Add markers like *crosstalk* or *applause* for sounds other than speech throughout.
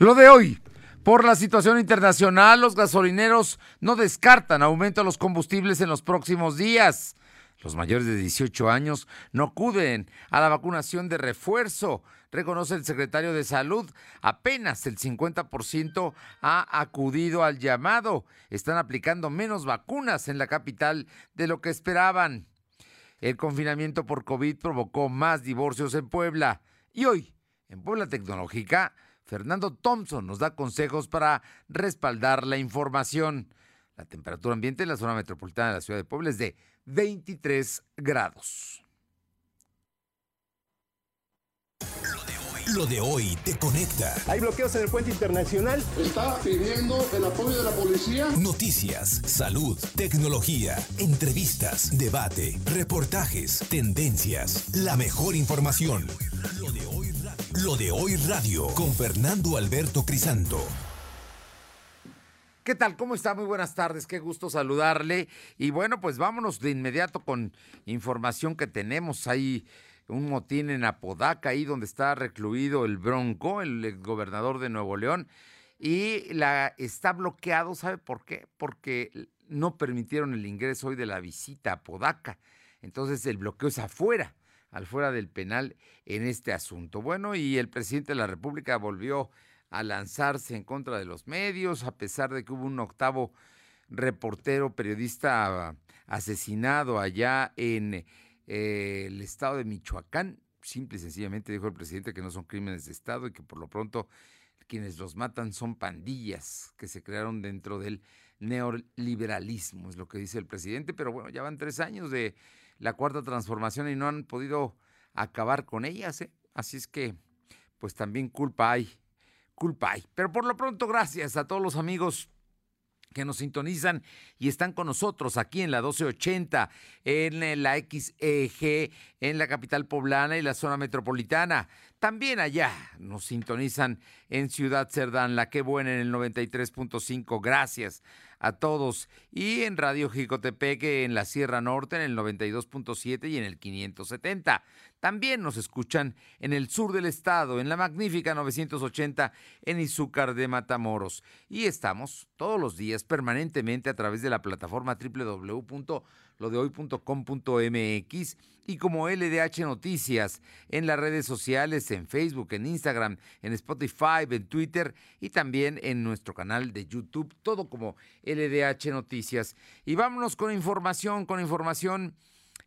Lo de hoy. Por la situación internacional, los gasolineros no descartan aumento de los combustibles en los próximos días. Los mayores de 18 años no acuden a la vacunación de refuerzo, reconoce el secretario de Salud. Apenas el 50% ha acudido al llamado. Están aplicando menos vacunas en la capital de lo que esperaban. El confinamiento por COVID provocó más divorcios en Puebla. Y hoy, en Puebla Tecnológica, Fernando Thompson nos da consejos para respaldar la información. La temperatura ambiente en la zona metropolitana de la ciudad de Puebla es de 23 grados. Lo de hoy te conecta. Hay bloqueos en el puente internacional. Está pidiendo el apoyo de la policía. Noticias, salud, tecnología, entrevistas, debate, reportajes, tendencias, la mejor información. Lo de hoy Lo de hoy radio con Fernando Alberto Crisanto. ¿Qué tal? ¿Cómo está? Muy buenas tardes, qué gusto saludarle. Y bueno, pues vámonos de inmediato con información que tenemos ahí un motín en Apodaca, ahí donde está recluido el Bronco, el gobernador de Nuevo León, y la está bloqueado, ¿sabe por qué? Porque no permitieron el ingreso hoy de la visita a Apodaca. Entonces el bloqueo es afuera, afuera del penal en este asunto. Bueno, y el presidente de la República volvió a lanzarse en contra de los medios, a pesar de que hubo un octavo reportero, periodista asesinado allá en eh, el estado de Michoacán. Simple y sencillamente dijo el presidente que no son crímenes de Estado y que por lo pronto quienes los matan son pandillas que se crearon dentro del neoliberalismo, es lo que dice el presidente. Pero bueno, ya van tres años de la cuarta transformación y no han podido acabar con ellas. ¿eh? Así es que, pues también culpa hay, culpa hay. Pero por lo pronto, gracias a todos los amigos que nos sintonizan y están con nosotros aquí en la 1280, en la XEG, en la capital poblana y la zona metropolitana. También allá nos sintonizan en Ciudad Cerdán, la que buena en el 93.5. Gracias a todos. Y en Radio Jicotepec en la Sierra Norte en el 92.7 y en el 570. También nos escuchan en el sur del estado, en la magnífica 980 en Izúcar de Matamoros. Y estamos todos los días permanentemente a través de la plataforma www.lodehoy.com.mx y como LDH Noticias en las redes sociales, en Facebook, en Instagram, en Spotify, en Twitter y también en nuestro canal de YouTube, todo como LDH Noticias. Y vámonos con información, con información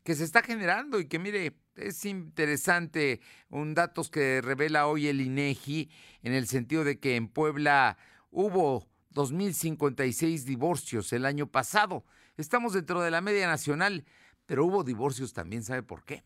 que se está generando y que mire, es interesante un datos que revela hoy el INEGI en el sentido de que en Puebla hubo 2056 divorcios el año pasado. Estamos dentro de la media nacional, pero hubo divorcios también, ¿sabe por qué?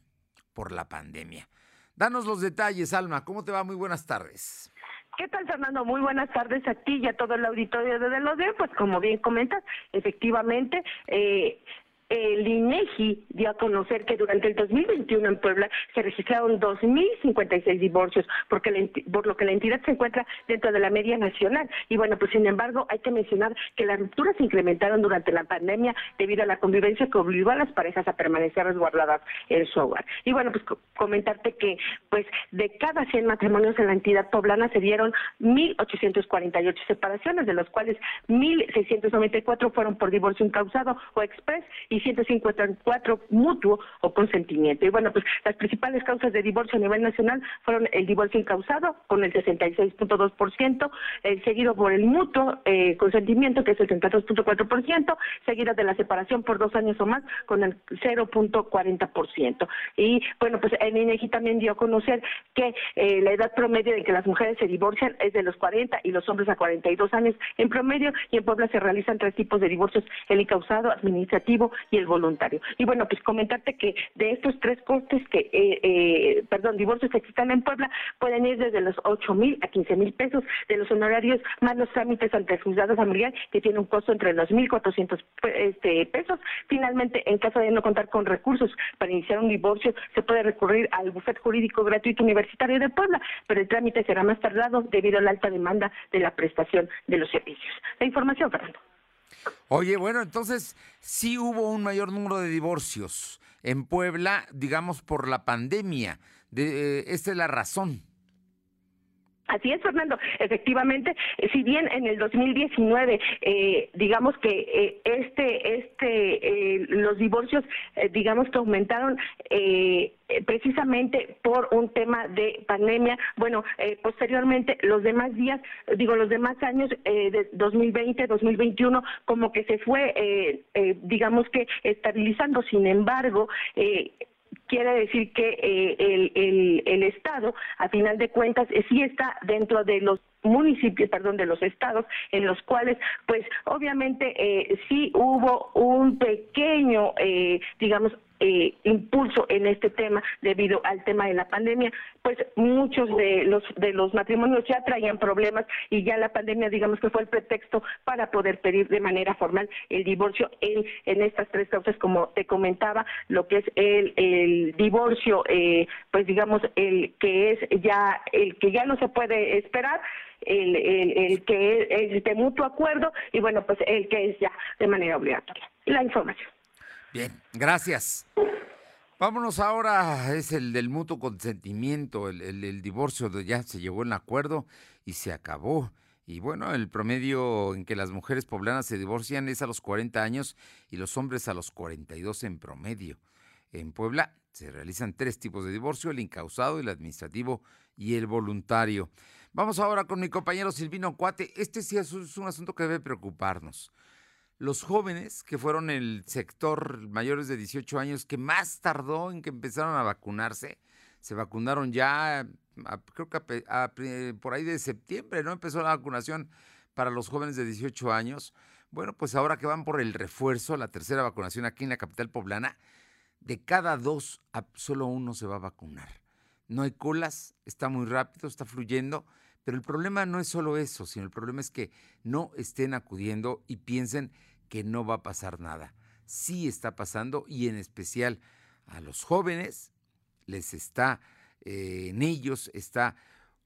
Por la pandemia. Danos los detalles, Alma. ¿Cómo te va? Muy buenas tardes. ¿Qué tal, Fernando? Muy buenas tardes a ti y a todo el auditorio de Delode. Pues como bien comentas, efectivamente, eh, el INEGI dio a conocer que durante el 2021 en Puebla se registraron 2.056 divorcios, porque por lo que la entidad se encuentra dentro de la media nacional. Y bueno, pues sin embargo, hay que mencionar que las rupturas se incrementaron durante la pandemia debido a la convivencia que obligó a las parejas a permanecer resguardadas en su hogar. Y bueno, pues comentarte que pues de cada 100 matrimonios en la entidad poblana se dieron 1.848 separaciones, de los cuales 1.694 fueron por divorcio incausado o express y y 154 mutuo o consentimiento. Y bueno, pues las principales causas de divorcio a nivel nacional fueron el divorcio incausado con el 66.2%, eh, seguido por el mutuo eh, consentimiento que es el 32.4%, seguido de la separación por dos años o más con el 0.40%. Y bueno, pues el INEGI también dio a conocer que eh, la edad promedio de que las mujeres se divorcian es de los 40 y los hombres a 42 años en promedio y en Puebla se realizan tres tipos de divorcios, el incausado, administrativo y el voluntario. Y bueno, pues comentarte que de estos tres costes que, eh, eh, perdón, divorcios que existan en Puebla, pueden ir desde los 8 mil a 15 mil pesos de los honorarios más los trámites ante el juzgado familiar, que tiene un costo entre los 1.400 este, pesos. Finalmente, en caso de no contar con recursos para iniciar un divorcio, se puede recurrir al bufete jurídico gratuito universitario de Puebla, pero el trámite será más tardado debido a la alta demanda de la prestación de los servicios. La información, Fernando. Oye, bueno, entonces sí hubo un mayor número de divorcios en Puebla, digamos, por la pandemia. De, eh, es la razón. Así es, Fernando. Efectivamente, eh, si bien en el 2019, eh, digamos que eh, este, este, eh, los divorcios, eh, digamos que aumentaron eh, precisamente por un tema de pandemia. Bueno, posteriormente los demás días, digo los demás años de 2020, 2021, como que se fue, digamos que estabilizando. Sin embargo, quiere decir que eh, el, el, el Estado, a final de cuentas, eh, sí está dentro de los municipios, perdón, de los estados, en los cuales, pues, obviamente, eh, sí hubo un pequeño, eh, digamos, eh, impulso en este tema debido al tema de la pandemia, pues muchos de los de los matrimonios ya traían problemas y ya la pandemia digamos que fue el pretexto para poder pedir de manera formal el divorcio en, en estas tres causas como te comentaba lo que es el, el divorcio eh, pues digamos el que es ya el que ya no se puede esperar el, el, el que es de mutuo acuerdo y bueno pues el que es ya de manera obligatoria. La información Bien, gracias. Vámonos ahora, es el del mutuo consentimiento, el, divorcio, de- ya se llegó el acuerdo y se acabó. Y bueno, el promedio en que las mujeres poblanas se divorcian es a los 40 años y los hombres a los 42 en promedio. En Puebla se realizan tres tipos de divorcio, el incausado, el administrativo y el voluntario. Vamos ahora con mi compañero Silvino Cuate. Este sí es un asunto que debe preocuparnos los jóvenes que fueron el sector mayores de 18 años que más tardó en que empezaron a vacunarse, se vacunaron ya, creo que a por ahí de septiembre, ¿no? Empezó la vacunación para los jóvenes de 18 años. Bueno, pues ahora que van por el refuerzo, la tercera vacunación aquí en la capital poblana, de cada dos, solo uno se va a vacunar. No hay colas, está muy rápido, está fluyendo, pero el problema no es solo eso, sino el problema es que no estén acudiendo y piensen que no va a pasar nada. Sí está pasando y en especial a los jóvenes les está, eh, en ellos está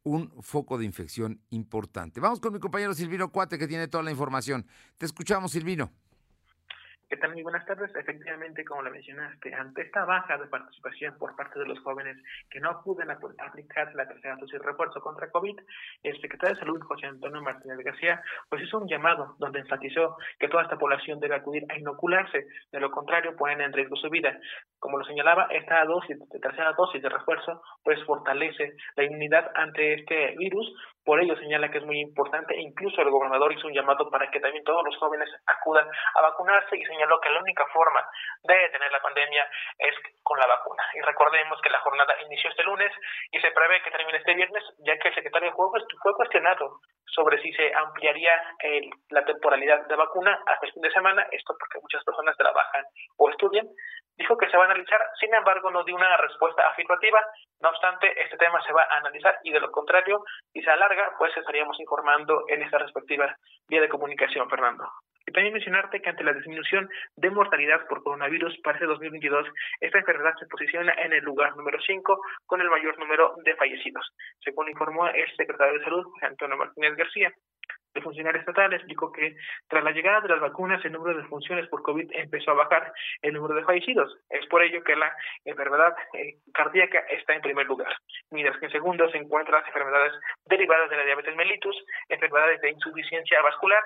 un foco de infección importante. Vamos con mi compañero Silvino Cuate que tiene toda la información. Te escuchamos, Silvino. ¿Qué tal? Muy buenas tardes. Efectivamente, como lo mencionaste, ante esta baja de participación por parte de los jóvenes que no acuden a pu- a aplicar la tercera dosis de refuerzo contra COVID, el secretario de Salud, José Antonio Martínez García, pues hizo un llamado donde enfatizó que toda esta población debe acudir a inocularse, de lo contrario ponen en riesgo su vida. Como lo señalaba, esta dosis, tercera dosis de refuerzo, pues fortalece la inmunidad ante este virus, por ello señala que es muy importante, e incluso el gobernador hizo un llamado para que también todos los jóvenes acudan a vacunarse y señaló que la única forma de detener la pandemia es con la vacuna. Y recordemos que la jornada inició este lunes y se prevé que termine este viernes, ya que el secretario de Juegos fue cuestionado sobre si se ampliaría el- la temporalidad de vacuna hasta el fin de semana, esto porque muchas personas trabajan o estudian, dijo que se va a analizar, sin embargo no dio una respuesta afirmativa, no obstante este tema se va a analizar y de lo contrario, si se alarga, pues estaríamos informando en esta respectiva vía de comunicación, Fernando. Y también mencionarte que ante la disminución de mortalidad por coronavirus para este 2022, esta enfermedad se posiciona en el lugar número 5 con el mayor número de fallecidos, según informó el secretario de Salud, José Antonio Martínez García. El funcionario estatal explicó que tras la llegada de las vacunas el número de funciones por COVID empezó a bajar el número de fallecidos. Es por ello que la enfermedad eh, cardíaca está en primer lugar, mientras que en segundo se encuentran las enfermedades derivadas de la diabetes mellitus, enfermedades de insuficiencia vascular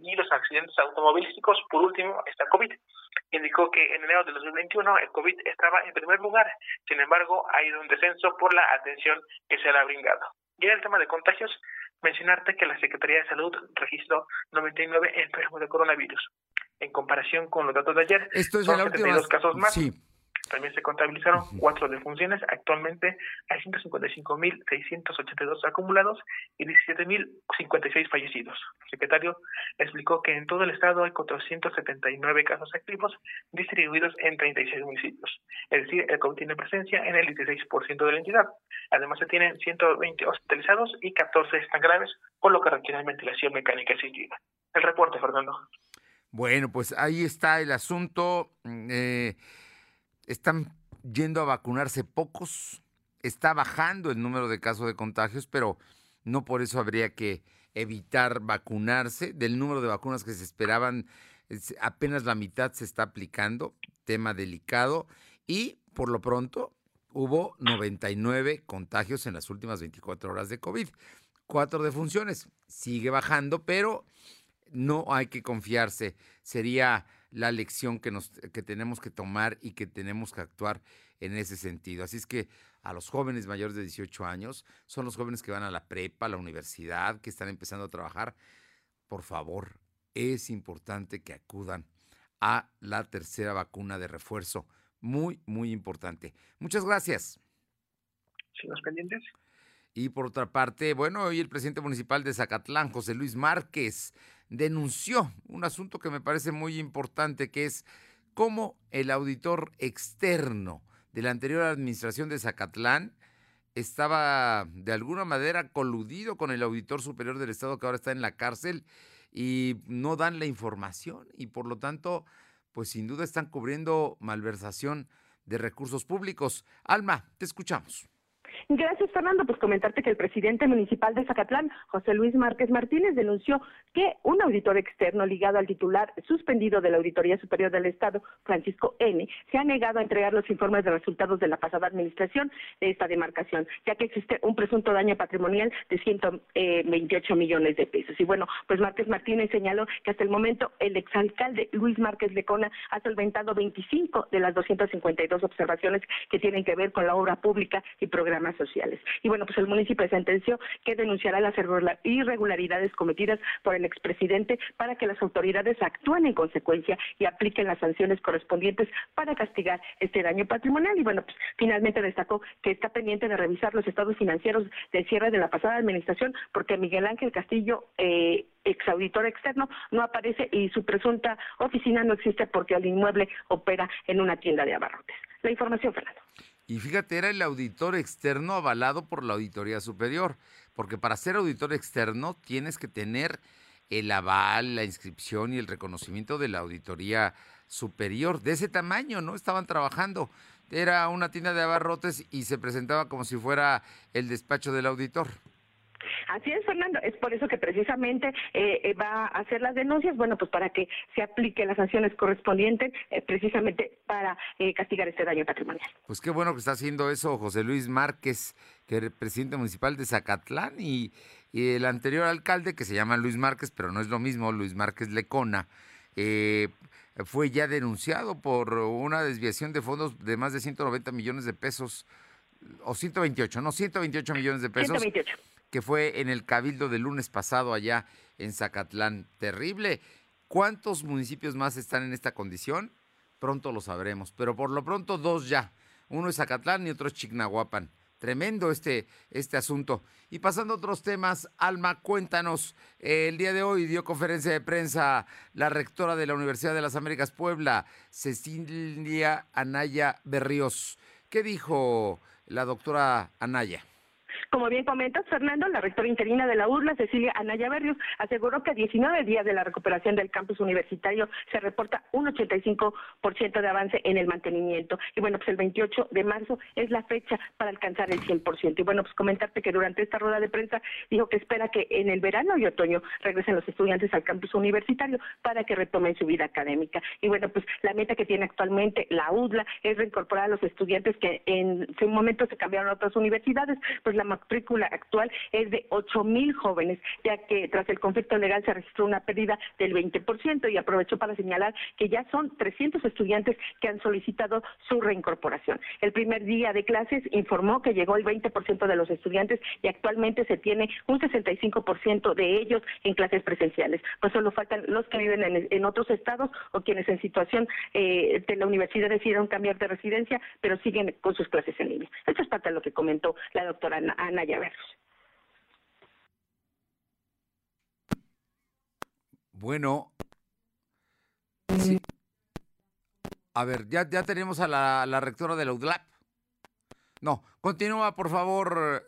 y los accidentes automovilísticos. Por último, está COVID. Indicó que en enero de 2021 el COVID estaba en primer lugar, sin embargo ha ido en descenso por la atención que se le ha brindado. Y en el tema de contagios, mencionarte que la Secretaría de Salud registró 99 enfermos de coronavirus. En comparación con los datos de ayer, Esto es son de la última. 72 casos más. Sí. También se contabilizaron cuatro defunciones. Actualmente hay 155.682 acumulados y 17.056 fallecidos. El secretario explicó que en todo el estado hay 479 casos activos distribuidos en 36 municipios. Es decir, el COVID tiene presencia en el 16% de la entidad. Además, se tienen 120 hospitalizados y 14 están graves, por lo que requieren ventilación mecánica asistida. El reporte, Fernando. Bueno, pues ahí está el asunto. mm, eh, están yendo a vacunarse pocos. Está bajando el número de casos de contagios, pero no por eso habría que evitar vacunarse. Del número de vacunas que se esperaban, es- apenas la mitad se está aplicando. Tema delicado. Y por lo pronto, hubo 99 contagios en las últimas 24 horas de COVID. Cuatro defunciones. Sigue bajando, pero no hay que confiarse. Sería la lección que, nos, que tenemos que tomar y que tenemos que actuar en ese sentido. Así es que a los jóvenes mayores de 18 años, son los jóvenes que van a la prepa, a la universidad, que están empezando a trabajar, por favor, es importante que acudan a la tercera vacuna de refuerzo. Muy, muy importante. Muchas gracias. ¿Signos pendientes? Y por otra parte, bueno, hoy el presidente municipal de Zacatlán, José Luis Márquez, denunció un asunto que me parece muy importante, que es cómo el auditor externo de la anterior administración de Zacatlán estaba de alguna manera coludido con el auditor superior del Estado que ahora está en la cárcel y no dan la información y por lo tanto, pues sin duda están cubriendo malversación de recursos públicos. Alma, te escuchamos. Gracias, Fernando. Pues comentarte que el presidente municipal de Zacatlán, José Luis Márquez Martínez, denunció que un auditor externo ligado al titular suspendido de la Auditoría Superior del Estado, Francisco N., se ha negado a entregar los informes de resultados de la pasada administración de esta demarcación, ya que existe un presunto daño patrimonial de 128 millones de pesos. Y bueno, pues Márquez Martínez señaló que hasta el momento el exalcalde Luis Márquez Lecona ha solventado 25 de las 252 observaciones que tienen que ver con la obra pública y sociales. Y bueno, pues el municipio sentenció que denunciará las irregularidades cometidas por el expresidente para que las autoridades actúen en consecuencia y apliquen las sanciones correspondientes para castigar este daño patrimonial. Y bueno, pues finalmente destacó que está pendiente de revisar los estados financieros del cierre de la pasada administración porque Miguel Ángel Castillo eh, exauditor externo no aparece y su presunta oficina no existe porque el inmueble opera en una tienda de abarrotes. La información, Fernando. Y fíjate, era el auditor externo avalado por la Auditoría Superior, porque para ser auditor externo tienes que tener el aval, la inscripción y el reconocimiento de la Auditoría Superior. De ese tamaño, ¿no? Estaban trabajando. Era una tienda de abarrotes y se presentaba como si fuera el despacho del auditor. Así es, Fernando. Es por eso que precisamente eh, eh, va a hacer las denuncias, bueno, pues para que se apliquen las sanciones correspondientes, eh, precisamente para castigar este daño patrimonial. Pues qué bueno que está haciendo eso José Luis Márquez, que es presidente municipal de Zacatlán, y, el anterior alcalde, que se llama Luis Márquez, pero no es lo mismo, Luis Márquez Lecona, fue ya denunciado por una desviación de fondos de más de 190 millones de pesos, o 128, no, 128 millones de pesos. 128 que fue en el Cabildo del lunes pasado allá en Zacatlán. Terrible. ¿Cuántos municipios más están en esta condición? Pronto lo sabremos, pero por lo pronto dos ya. Uno es Zacatlán y otro es Chignahuapan. Tremendo este, este asunto. Y pasando a otros temas, Alma, cuéntanos, el día de hoy dio conferencia de prensa la rectora de la Universidad de las Américas Puebla, Cecilia Anaya Berríos. ¿Qué dijo la doctora Anaya? Como bien comentas, Fernando, la rectora interina de la URLA, Cecilia Anaya Berrios, aseguró que a 19 días de la recuperación del campus universitario se reporta un 85% de avance en el mantenimiento. Y bueno, pues el 28 de marzo es la fecha para alcanzar el 100%. Y bueno, pues comentarte que durante esta rueda de prensa dijo que espera que en el verano y otoño regresen los estudiantes al campus universitario para que retomen su vida académica. Y bueno, pues la meta que tiene actualmente la UDLA es reincorporar a los estudiantes que en su momento se cambiaron a otras universidades, pues la matrícula actual es de 8 mil jóvenes, ya que tras el conflicto legal se registró una pérdida del 20% y aprovechó para señalar que ya son 300 estudiantes que han solicitado su reincorporación. El primer día de clases informó que llegó el 20% de los estudiantes y actualmente se tiene un 65% de ellos en clases presenciales. Pues solo faltan los que viven en, otros estados o quienes en situación eh, de la universidad decidieron cambiar de residencia, pero siguen con sus clases en línea. Esto es parte de lo que comentó la doctora Ana bueno, A ver, ya, ya tenemos a la, rectora de la UDLAP. No, continúa, por favor,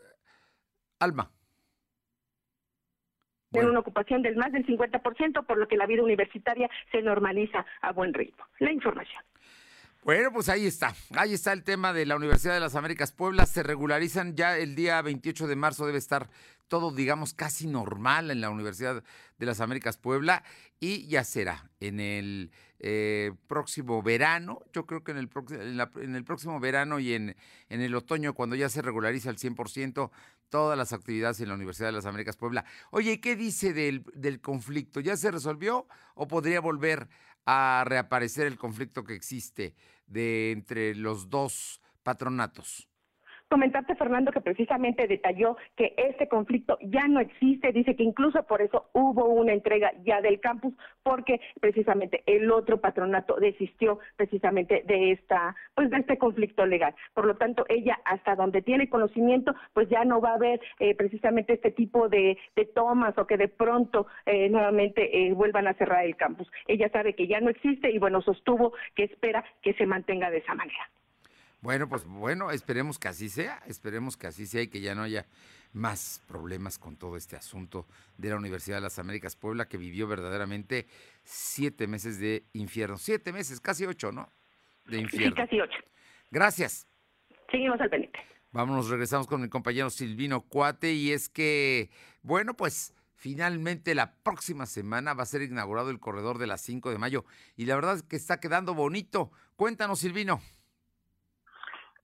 Alma. Tiene una ocupación del más del 50%, por lo que la vida universitaria se normaliza a buen ritmo. La información. Bueno, pues ahí está. Ahí está el tema de la Universidad de las Américas Puebla. Se regularizan ya el día 28 de marzo. Debe estar todo, digamos, casi normal en la Universidad de las Américas Puebla. Y ya será en el eh, próximo verano. Yo creo que en el, en, el próximo verano y en, en el otoño, cuando ya se regulariza al 100%, todas las actividades en la Universidad de las Américas Puebla. Oye, ¿qué dice del, del conflicto? ¿Ya se resolvió o podría volver a reaparecer el conflicto que existe de entre los dos patronatos? Comentarte, Fernando, que precisamente detalló que este conflicto ya no existe, dice que incluso por eso hubo una entrega ya del campus, porque precisamente el otro patronato desistió precisamente de esta, pues de este conflicto legal. Por lo tanto, ella hasta donde tiene conocimiento, pues ya no va a haber eh, precisamente este tipo de, tomas o que de pronto eh, nuevamente eh, vuelvan a cerrar el campus. Ella sabe que ya no existe y bueno, sostuvo que espera que se mantenga de esa manera. Bueno, pues bueno, esperemos que así sea, esperemos que así sea y que ya no haya más problemas con todo este asunto de la Universidad de las Américas Puebla, que vivió verdaderamente siete meses de infierno. Siete meses, casi ocho, ¿no? De infierno. Sí, casi ocho. Gracias. Seguimos al pendiente. Vámonos, regresamos con mi compañero Silvino Cuate y es que, bueno, pues finalmente la próxima semana va a ser inaugurado el corredor de las 5 de mayo y la verdad es que está quedando bonito. Cuéntanos, Silvino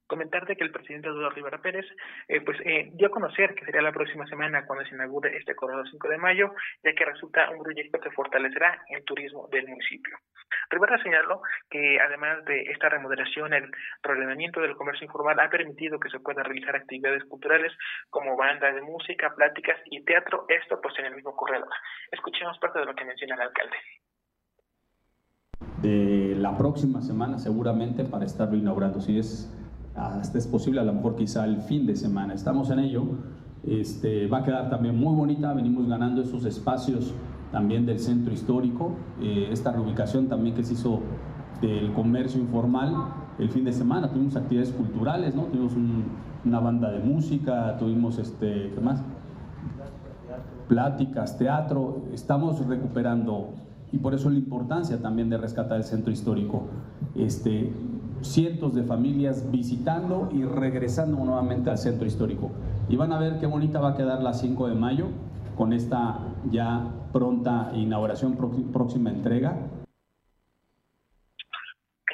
comentarte que el presidente Eduardo Rivera Pérez eh, pues eh, dio a conocer que sería la próxima semana cuando se inaugure este corredor 5 de mayo, ya que resulta un proyecto que fortalecerá el turismo del municipio. Rivera señaló que además de esta remodelación, el ordenamiento del comercio informal ha permitido que se puedan realizar actividades culturales como bandas de música, pláticas y teatro, esto pues en el mismo corredor. Escuchemos parte de lo que menciona el alcalde. De la próxima semana seguramente para estarlo inaugurando, si es hasta es posible, a lo mejor quizá el fin de semana. Estamos en ello. Este, va a quedar también muy bonita, venimos ganando esos espacios también del centro histórico, eh, esta reubicación también que se hizo del comercio informal el fin de semana, tuvimos actividades culturales, ¿no? tuvimos una banda de música, tuvimos este, ¿qué más? pláticas, teatro, estamos recuperando y por eso la importancia también de rescatar el centro histórico. Este, cientos de familias visitando y regresando nuevamente al centro histórico. Y van a ver qué bonita va a quedar la 5 de mayo con esta ya pronta inauguración, próxima entrega.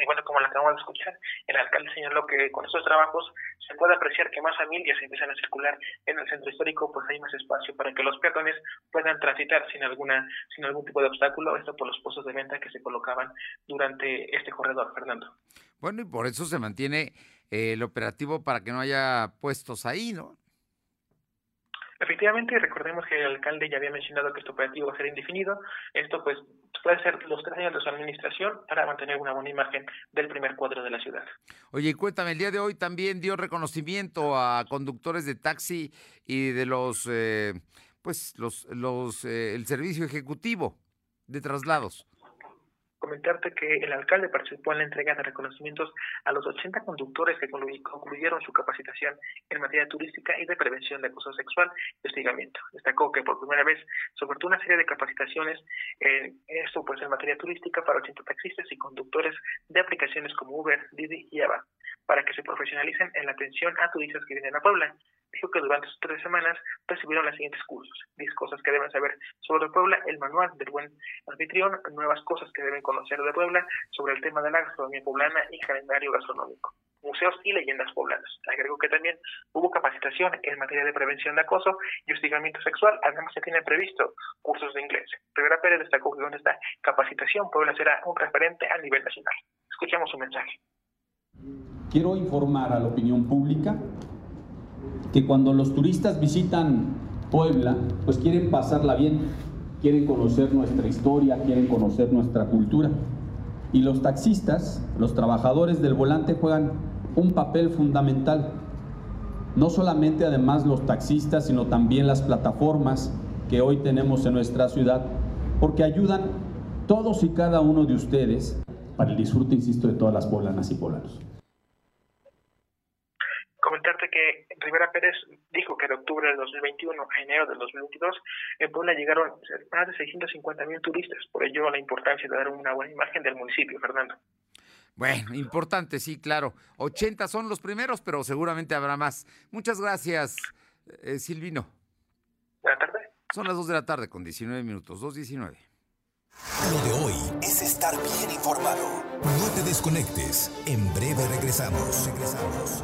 Y bueno, como la acabamos de escuchar, el alcalde señaló que con estos trabajos se puede apreciar que más familias empiezan a circular en el centro histórico, pues hay más espacio para que los peatones puedan transitar sin alguna sin algún tipo de obstáculo, esto por los puestos de venta que se colocaban durante este corredor, Fernando. Bueno, y por eso se mantiene eh, el operativo para que no haya puestos ahí, ¿no? Efectivamente, recordemos que el alcalde ya había mencionado que este operativo va a ser indefinido. Esto pues puede ser los tres años de su administración para mantener una buena imagen del primer cuadro de la ciudad. Oye, cuéntame, el día de hoy también dio reconocimiento a conductores de taxi y de los, eh, pues, los, los, eh, el servicio ejecutivo de traslados comentarte que el alcalde participó en la entrega de reconocimientos a los 80 conductores que concluyeron su capacitación en materia turística y de prevención de acoso sexual y hostigamiento. Destacó que por primera vez se ofertó una serie de capacitaciones, en esto pues en materia turística para 80 taxistas y conductores de aplicaciones como Uber, Didi y Ava, para que se profesionalicen en la atención a turistas que vienen a Puebla dijo que durante sus tres semanas recibieron las siguientes cursos. 10 cosas que deben saber sobre Puebla, el manual del buen anfitrión, nuevas cosas que deben conocer de Puebla, sobre el tema de la gastronomía poblana y calendario gastronómico, museos y leyendas poblanas. Agregó que también hubo capacitación en materia de prevención de acoso y hostigamiento sexual, además se tienen previsto cursos de inglés. Rivera Pérez destacó que con esta capacitación Puebla será un referente a nivel nacional. Escuchemos su mensaje. Quiero informar a la opinión pública que cuando los turistas visitan Puebla, pues quieren pasarla bien, quieren conocer nuestra historia, quieren conocer nuestra cultura. Y los taxistas, los trabajadores del volante juegan un papel fundamental. No solamente además los taxistas, sino también las plataformas que hoy tenemos en nuestra ciudad, porque ayudan todos y cada uno de ustedes para el disfrute, insisto, de todas las poblanas y poblanos comentarte que Rivera Pérez dijo que de octubre del 2021 a enero del 2022 en Puebla llegaron más de 650 mil turistas. Por ello, la importancia de dar una buena imagen del municipio, Fernando. Bueno, importante, sí, claro. 80 son los primeros, pero seguramente habrá más. Muchas gracias, eh, Silvino. Buenas tardes. Son las 2 de la tarde con 19 minutos, 2.19. Lo de hoy es estar bien informado. No te desconectes. En breve regresamos. Regresamos.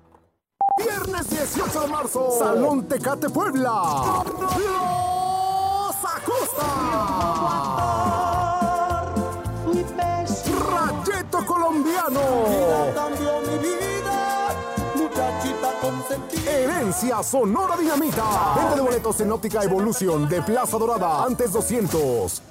Viernes 18 de marzo, Salón Tecate Puebla. Los Acosta. Rayeto Colombiano. Herencia Sonora Dinamita. Venta de boletos en Óptica Evolución de Plaza Dorada. Antes 200.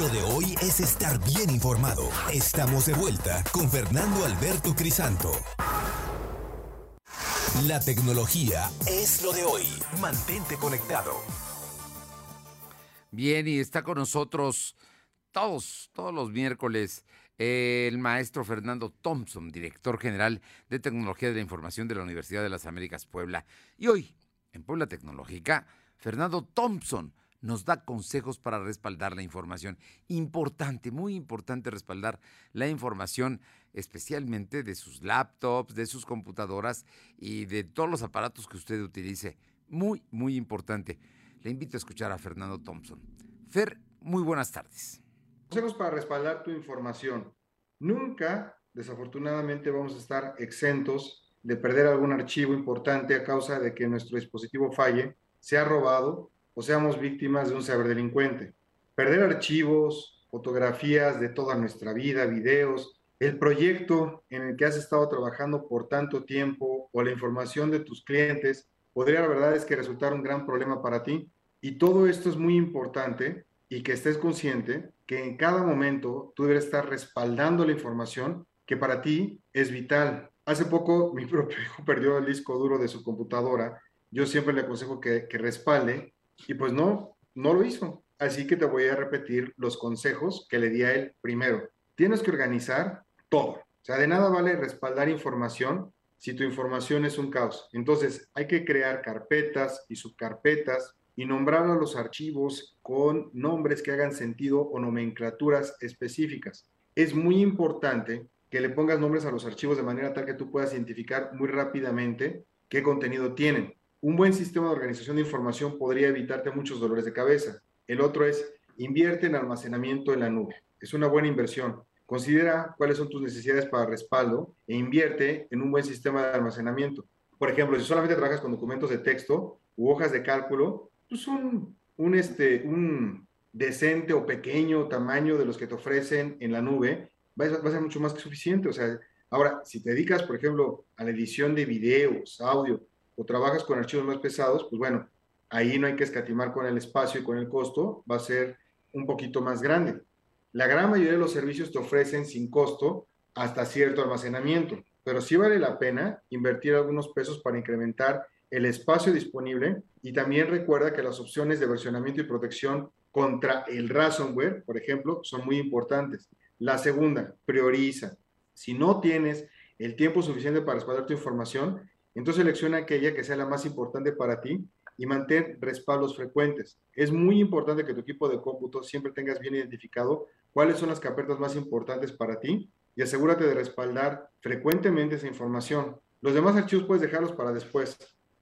Lo de hoy es estar bien informado. Estamos de vuelta con Fernando Alberto Crisanto. La tecnología es lo de hoy. Mantente conectado. Bien, y está con nosotros todos, todos los miércoles el maestro Fernando Thompson, director general de Tecnología de la Información de la Universidad de las Américas Puebla. Y hoy, en Puebla Tecnológica, Fernando Thompson nos da consejos para respaldar la información. Importante, muy importante respaldar la información, especialmente de sus laptops, de sus computadoras y de todos los aparatos que usted utilice. Muy, muy importante. Le invito a escuchar a Fernando Thompson. Fer, muy buenas tardes. Consejos para respaldar tu información. Nunca, desafortunadamente, vamos a estar exentos de perder algún archivo importante a causa de que nuestro dispositivo falle, sea robado o seamos víctimas de un ciberdelincuente. Perder archivos, fotografías de toda nuestra vida, videos, el proyecto en el que has estado trabajando por tanto tiempo o la información de tus clientes, podría la verdad es que resultar un gran problema para ti. Y todo esto es muy importante y que estés consciente que en cada momento tú debes estar respaldando la información que para ti es vital. Hace poco mi *laughs* propio hijo perdió el disco duro de su computadora. Yo siempre le aconsejo que, que respalde y pues no, no lo hizo. Así que te voy a repetir los consejos que le di a él primero. Tienes que organizar todo. O sea, de nada vale respaldar información si tu información es un caos. Entonces, hay que crear carpetas y subcarpetas y nombrar a los archivos con nombres que hagan sentido o nomenclaturas específicas. Es muy importante que le pongas nombres a los archivos de manera tal que tú puedas identificar muy rápidamente qué contenido tienen. Un buen sistema de organización de información podría evitarte muchos dolores de cabeza. El otro es invierte en almacenamiento en la nube. Es una buena inversión. Considera cuáles son tus necesidades para respaldo e invierte en un buen sistema de almacenamiento. Por ejemplo, si solamente trabajas con documentos de texto u hojas de cálculo, pues un, un, este, un decente o pequeño tamaño de los que te ofrecen en la nube va va a ser mucho más que suficiente. O sea, ahora, si te dedicas, por ejemplo, a la edición de videos, audio, o trabajas con archivos más pesados, pues bueno, ahí no hay que escatimar con el espacio y con el costo, va a ser un poquito más grande. La gran mayoría de los servicios te ofrecen sin costo hasta cierto almacenamiento, pero sí vale la pena invertir algunos pesos para incrementar el espacio disponible y también recuerda que las opciones de versionamiento y protección contra el ransomware, por ejemplo, son muy importantes. La segunda, prioriza. Si no tienes el tiempo suficiente para respaldar tu información, entonces selecciona aquella que sea la más importante para ti y mantén respaldos frecuentes. Es muy importante que tu equipo de cómputo siempre tengas bien identificado cuáles son las carpetas más importantes para ti y asegúrate de respaldar frecuentemente esa información. Los demás archivos puedes dejarlos para después.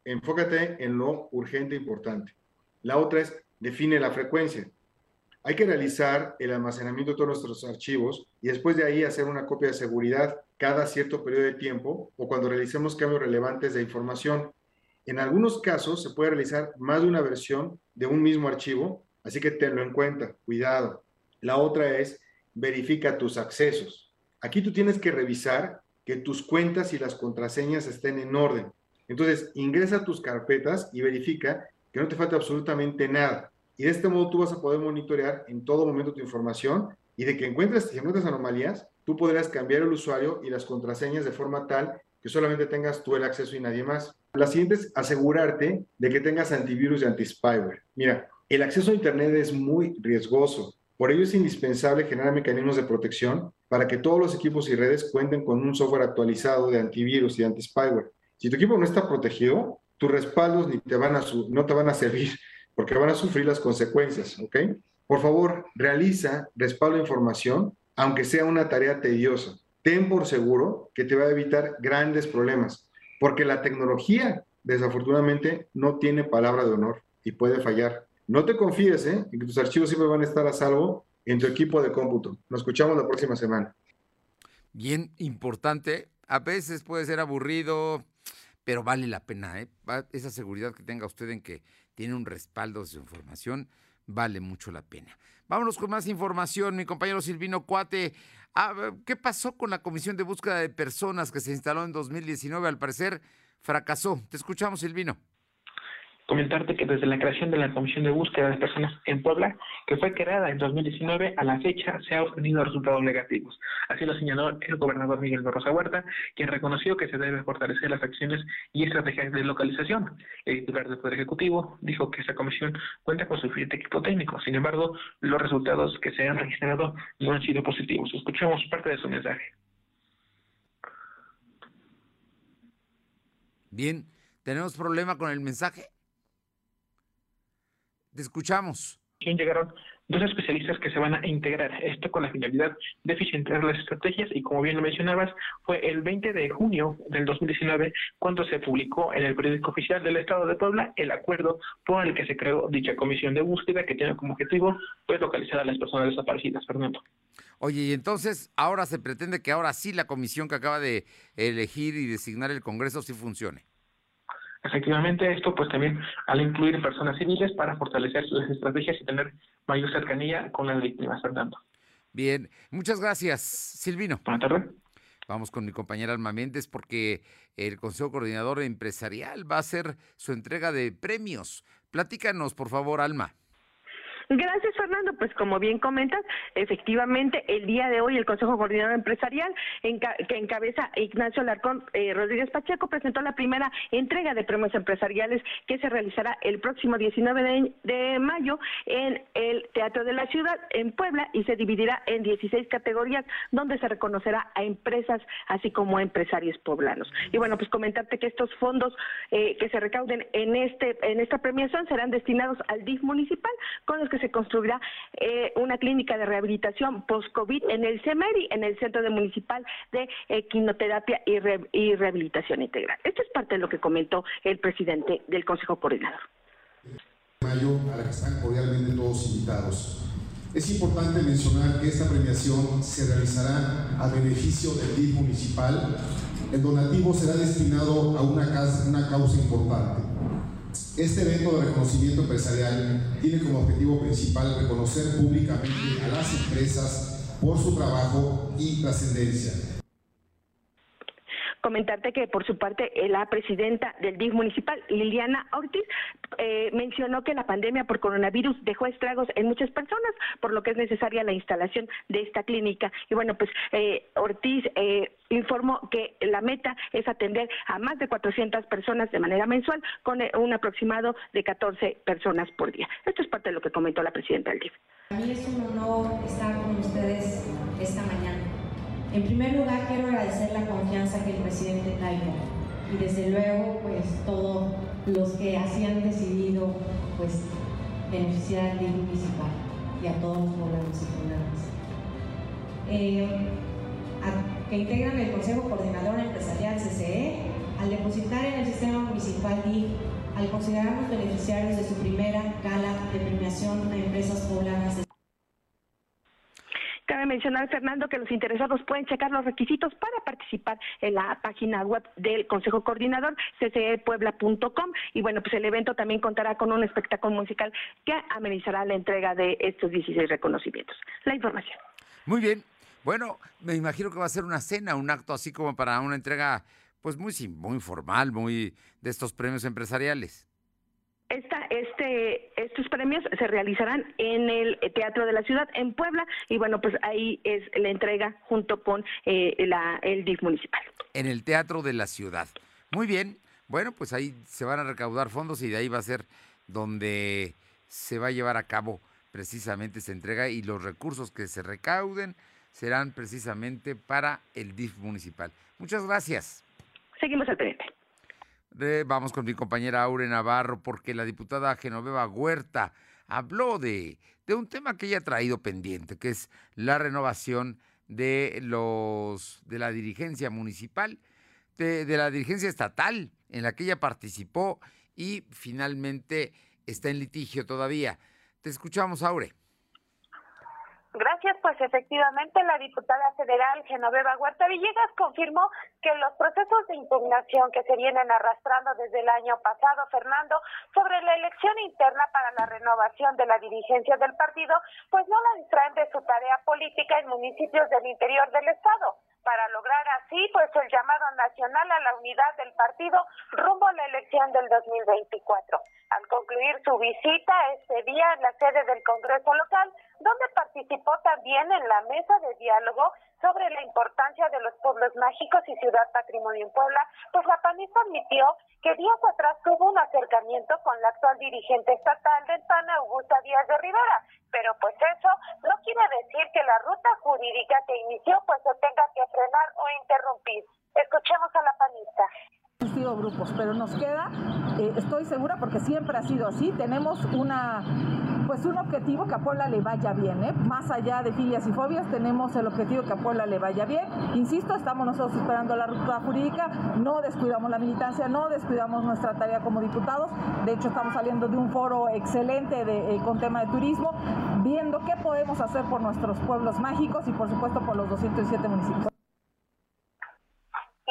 Enfócate en lo urgente e importante. La otra es define la frecuencia. Hay que realizar el almacenamiento de todos nuestros archivos y después de ahí hacer una copia de seguridad cada cierto periodo de tiempo o cuando realicemos cambios relevantes de información. En algunos casos se puede realizar más de una versión de un mismo archivo, así que tenlo en cuenta, cuidado. La otra es verifica tus accesos. Aquí tú tienes que revisar que tus cuentas y las contraseñas estén en orden. Entonces, ingresa tus carpetas y verifica que no te falta absolutamente nada. Y de este modo tú vas a poder monitorear en todo momento tu información y de que encuentres, si encuentras anomalías, tú podrás cambiar el usuario y las contraseñas de forma tal que solamente tengas tú el acceso y nadie más. La siguiente es asegurarte de que tengas antivirus y anti-spyware. Mira, el acceso a Internet es muy riesgoso. Por ello es indispensable generar mecanismos de protección para que todos los equipos y redes cuenten con un software actualizado de antivirus y anti-spyware. Si tu equipo no está protegido, tus respaldos ni te van a no te van a servir porque van a sufrir las consecuencias, ¿ok? Por favor, realiza respaldo de información, aunque sea una tarea tediosa. Ten por seguro que te va a evitar grandes problemas, porque la tecnología, desafortunadamente, no tiene palabra de honor y puede fallar. No te confíes ¿eh? en que tus archivos siempre van a estar a salvo en tu equipo de cómputo. Nos escuchamos la próxima semana. Bien importante. A veces puede ser aburrido, pero vale la pena. ¿eh? Esa seguridad que tenga usted en que tiene un respaldo de su información, vale mucho la pena. Vámonos con más información, mi compañero Silvino Cuate. Ah, ¿Qué pasó con la Comisión de Búsqueda de Personas que se instaló en 2019? Al parecer fracasó. Te escuchamos, Silvino comentarte que desde la creación de la Comisión de Búsqueda de Personas en Puebla, que fue creada en 2019, a la fecha se ha obtenido resultados negativos. Así lo señaló el gobernador Miguel Barrosa Huerta, quien reconoció que se debe fortalecer las acciones y estrategias de localización. El titular del Poder Ejecutivo dijo que esa comisión cuenta con suficiente equipo técnico. Sin embargo, los resultados que se han registrado no han sido positivos. Escuchemos parte de su mensaje. Bien, ¿tenemos problema con el mensaje? Te escuchamos. Llegaron dos especialistas que se van a integrar, esto con la finalidad de eficientar las estrategias y como bien lo mencionabas, fue el 20 de junio del 2019 cuando se publicó en el periódico oficial del Estado de Puebla el acuerdo por el que se creó dicha comisión de búsqueda que tiene como objetivo pues localizar a las personas desaparecidas, Fernando. Oye, y entonces ahora se pretende que ahora sí la comisión que acaba de elegir y designar el Congreso sí funcione. Efectivamente, esto pues también al incluir personas civiles para fortalecer sus estrategias y tener mayor cercanía con las víctimas, Fernando. Bien, muchas gracias, Silvino. Buenas tardes. Vamos con mi compañera Alma Méndez porque el Consejo Coordinador Empresarial va a hacer su entrega de premios. Platícanos, por favor, Alma. Gracias, Fernando. Pues como bien comentas, efectivamente, el día de hoy el Consejo Coordinador Empresarial, que encabeza Ignacio Larcón eh, Rodríguez Pacheco, presentó la primera entrega de premios empresariales que se realizará el próximo 19 de, mayo en el Teatro de la Ciudad, en Puebla, y se dividirá en 16 categorías, donde se reconocerá a empresas, así como a empresarios poblanos. Y bueno, pues comentarte que estos fondos eh, que se recauden en, este, en esta premiación serán destinados al DIF municipal, con los que se construirá eh, una clínica de rehabilitación post-COVID en el CEMERI, en el Centro de Municipal de Equinoterapia y, y Rehabilitación Integral. Esto es parte de lo que comentó el presidente del Consejo Coordinador. A la que están cordialmente todos invitados. Es importante mencionar que esta premiación se realizará a beneficio del DIF municipal. El donativo será destinado a una causa importante este evento de reconocimiento empresarial tiene como objetivo principal reconocer públicamente a las empresas por su trabajo y trascendencia comentarte que por su parte eh, la presidenta del DIF municipal, Liliana Ortiz, eh, mencionó que la pandemia por coronavirus dejó estragos en muchas personas, por lo que es necesaria la instalación de esta clínica. Y bueno, pues eh, Ortiz informó que la meta es atender a más de 400 personas de manera mensual con un aproximado de 14 personas por día. Esto es parte de lo que comentó la presidenta del DIF. A mí es un honor estar con ustedes esta mañana en primer lugar, quiero agradecer la confianza que el presidente traiga y desde luego, pues todos los que así han decidido, pues beneficiar al municipal y a todos los poblanos y. Eh, que integran el Consejo Coordinador Empresarial CCE, al depositar en el sistema municipal DIF, al considerarnos beneficiarios de su primera gala de premiación a empresas poblanas mencionar, Fernando, que los interesados pueden checar los requisitos para participar en la página web del Consejo Coordinador, ccepuebla.com. Y bueno, pues el evento también contará con un espectáculo musical que amenizará la entrega de estos 16 reconocimientos. La información. Muy bien. Bueno, me imagino que va a ser una cena, un acto así como para una entrega, pues muy, muy formal, muy de estos premios empresariales. Esta, este, estos premios se realizarán en el Teatro de la Ciudad, en Puebla, y bueno, pues ahí es la entrega junto con eh, la, el DIF municipal. En el Teatro de la Ciudad. Muy bien, bueno, pues ahí se van a recaudar fondos y de ahí va a ser donde se va a llevar a cabo precisamente esa entrega y los recursos que se recauden serán precisamente para el DIF municipal. Muchas gracias. Seguimos al pendiente vamos con mi compañera Aure Navarro, porque la diputada Genoveva Huerta habló de, de un tema que ella ha traído pendiente, que es la renovación de los de la dirigencia municipal, de, de la dirigencia estatal en la que ella participó y finalmente está en litigio todavía. Te escuchamos, Aure. Gracias, pues efectivamente la diputada federal Genoveva Huerta Villegas confirmó que los procesos de impugnación que se vienen arrastrando desde el año pasado, Fernando, sobre la elección interna para la renovación de la dirigencia del partido, pues no la distraen de su tarea política en municipios del interior del estado para lograr así pues el llamado nacional a la unidad del partido rumbo a la elección del 2024. Al concluir su visita este día en la sede del Congreso local, donde participó también en la mesa de diálogo sobre la importancia de los pueblos mágicos y ciudad patrimonio en Puebla, pues la panista admitió que días atrás tuvo un acercamiento con la actual dirigente estatal del PAN, Augusta Díaz de Rivera, pero pues eso no quiere decir que la ruta jurídica que inició pues se tenga que frenar o interrumpir. Escuchemos a la panista. Grupos, pero nos queda, eh, estoy segura porque siempre ha sido así, tenemos una pues un objetivo que a Puebla le vaya bien, ¿eh? más allá de filias y fobias, tenemos el objetivo que a Puebla le vaya bien. Insisto, estamos nosotros esperando la ruta jurídica, no descuidamos la militancia, no descuidamos nuestra tarea como diputados. De hecho, estamos saliendo de un foro excelente eh, con tema de turismo, viendo qué podemos hacer por nuestros pueblos mágicos y por supuesto por los 207 municipios.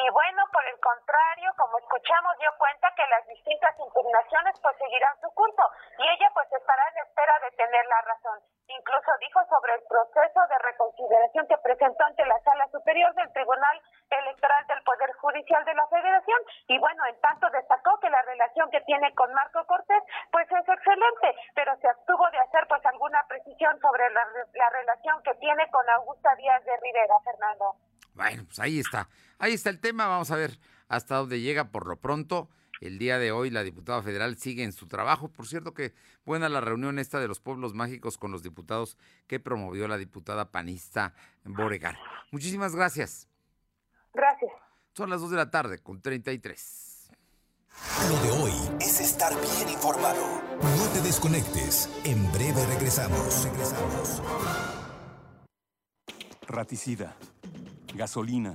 Y bueno, por el contrario, como escuchamos, dio cuenta que las distintas impugnaciones pues seguirán su curso y ella pues estará en espera de tener la razón. Incluso dijo sobre el proceso de reconsideración que presentó ante la Sala Superior del Tribunal Electoral del Poder Judicial de la Federación y bueno, en tanto destacó que la relación que tiene con Marco Cortés pues es excelente, pero se abstuvo de hacer pues alguna precisión sobre la, la relación que tiene con Augusta Díaz de Rivera, Fernando. Bueno, pues ahí está. Ahí está el tema. Vamos a ver hasta dónde llega. Por lo pronto, el día de hoy la diputada federal sigue en su trabajo. Por cierto que buena la reunión esta de los pueblos mágicos con los diputados que promovió la diputada panista Boregar. Muchísimas gracias. Gracias. Son las 2 de la tarde con 33. Lo de hoy es estar bien informado. No te desconectes. En breve regresamos. Regresamos. Raticida gasolina,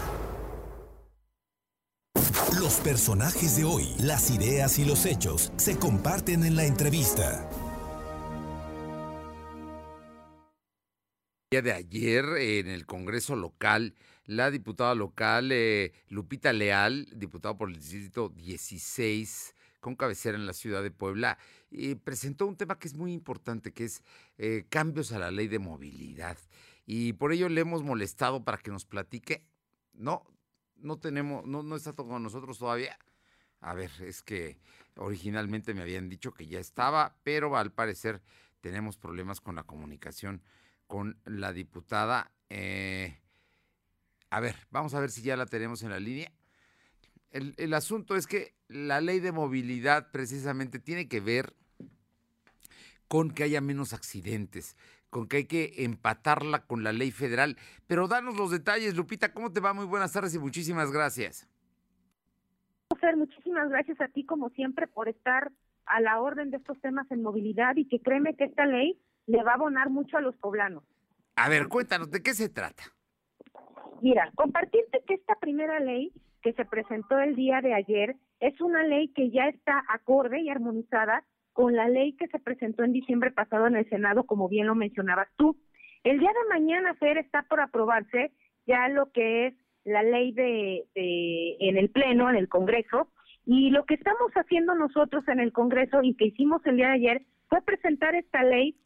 Los personajes de hoy, las ideas y los hechos se comparten en la entrevista. Día de ayer en el Congreso local, la diputada local eh, Lupita Leal, diputada por el Distrito 16, con cabecera en la ciudad de Puebla, y presentó un tema que es muy importante, que es eh, cambios a la ley de movilidad. Y por ello le hemos molestado para que nos platique, no, no tenemos, no, no está con nosotros todavía. A ver, es que originalmente me habían dicho que ya estaba, pero al parecer tenemos problemas con la comunicación con la diputada. Eh, a ver, vamos a ver si ya la tenemos en la línea. El, el, asunto es que la ley de movilidad precisamente tiene que ver con que haya menos accidentes, con que hay que empatarla con la ley federal. Pero danos los detalles, Lupita, ¿cómo te va? Muy buenas tardes y muchísimas gracias. Fer, muchísimas gracias a ti como siempre por estar a la orden de estos temas en movilidad y que créeme que esta ley le va a abonar mucho a los poblanos. A ver, cuéntanos, ¿de qué se trata? Mira, compartirte que esta primera ley que se presentó el día de ayer es una ley que ya está acorde y armonizada con la ley que se presentó en diciembre pasado en el Senado, como bien lo mencionabas tú. El día de mañana, Fer, está por aprobarse ya lo que es la ley de, de en el Pleno, en el Congreso, y lo que estamos haciendo nosotros en el Congreso y que hicimos el día de ayer fue presentar esta ley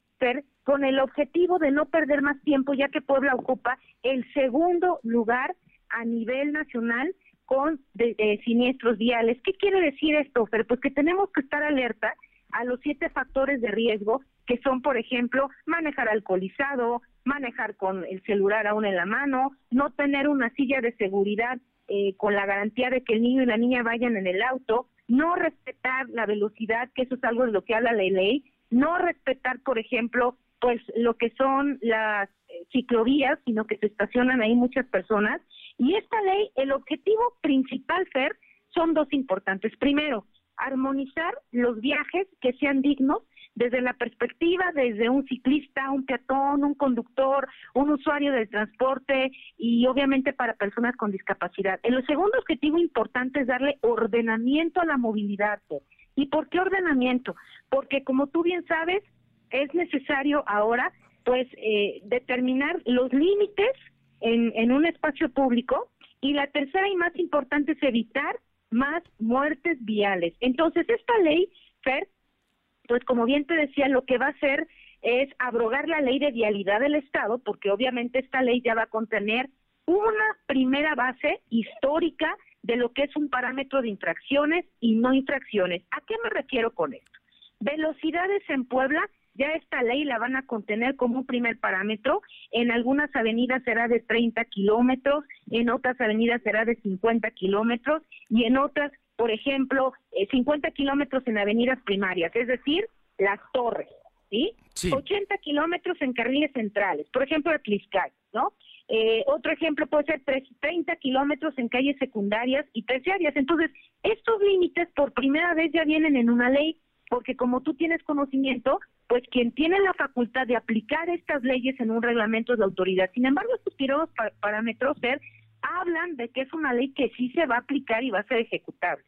con el objetivo de no perder más tiempo, ya que Puebla ocupa el segundo lugar a nivel nacional con de, siniestros viales. ¿Qué quiere decir esto, Fer? Pues que tenemos que estar alerta a los siete factores de riesgo, que son, por ejemplo, manejar alcoholizado, manejar con el celular aún en la mano, no tener una silla de seguridad eh, con la garantía de que el niño y la niña vayan en el auto, no respetar la velocidad, que eso es algo de lo que habla la ley, no respetar, por ejemplo, pues lo que son las eh, ciclovías, sino que se estacionan ahí muchas personas. Y esta ley, el objetivo principal, Fer, son dos importantes. Primero, armonizar los viajes que sean dignos desde la perspectiva desde un ciclista, un peatón, un conductor, un usuario del transporte y obviamente para personas con discapacidad. El segundo objetivo importante es darle ordenamiento a la movilidad. ¿Y por qué ordenamiento? Porque como tú bien sabes, es necesario ahora pues eh, determinar los límites en, en un espacio público y la tercera y más importante es evitar más muertes viales. Entonces, esta ley, Fer, pues como bien te decía, lo que va a hacer es abrogar la ley de vialidad del Estado, porque obviamente esta ley ya va a contener una primera base histórica de lo que es un parámetro de infracciones y no infracciones. ¿A qué me refiero con esto? Velocidades en Puebla, ya esta ley la van a contener como un primer parámetro. En algunas avenidas será de 30 kilómetros, en otras avenidas será de 50 kilómetros y en otras por ejemplo, 50 eh, kilómetros en avenidas primarias, es decir, las torres, ¿sí? 80 kilómetros en carriles centrales, por ejemplo, el Tliscay, ¿no? Eh, otro ejemplo puede ser 30 kilómetros en calles secundarias y terciarias. Entonces, estos límites por primera vez ya vienen en una ley, porque como tú tienes conocimiento, pues quien tiene la facultad de aplicar estas leyes en un reglamento de autoridad. Sin embargo, estos primeros parámetros ser hablan de que es una ley que sí se va a aplicar y va a ser ejecutable.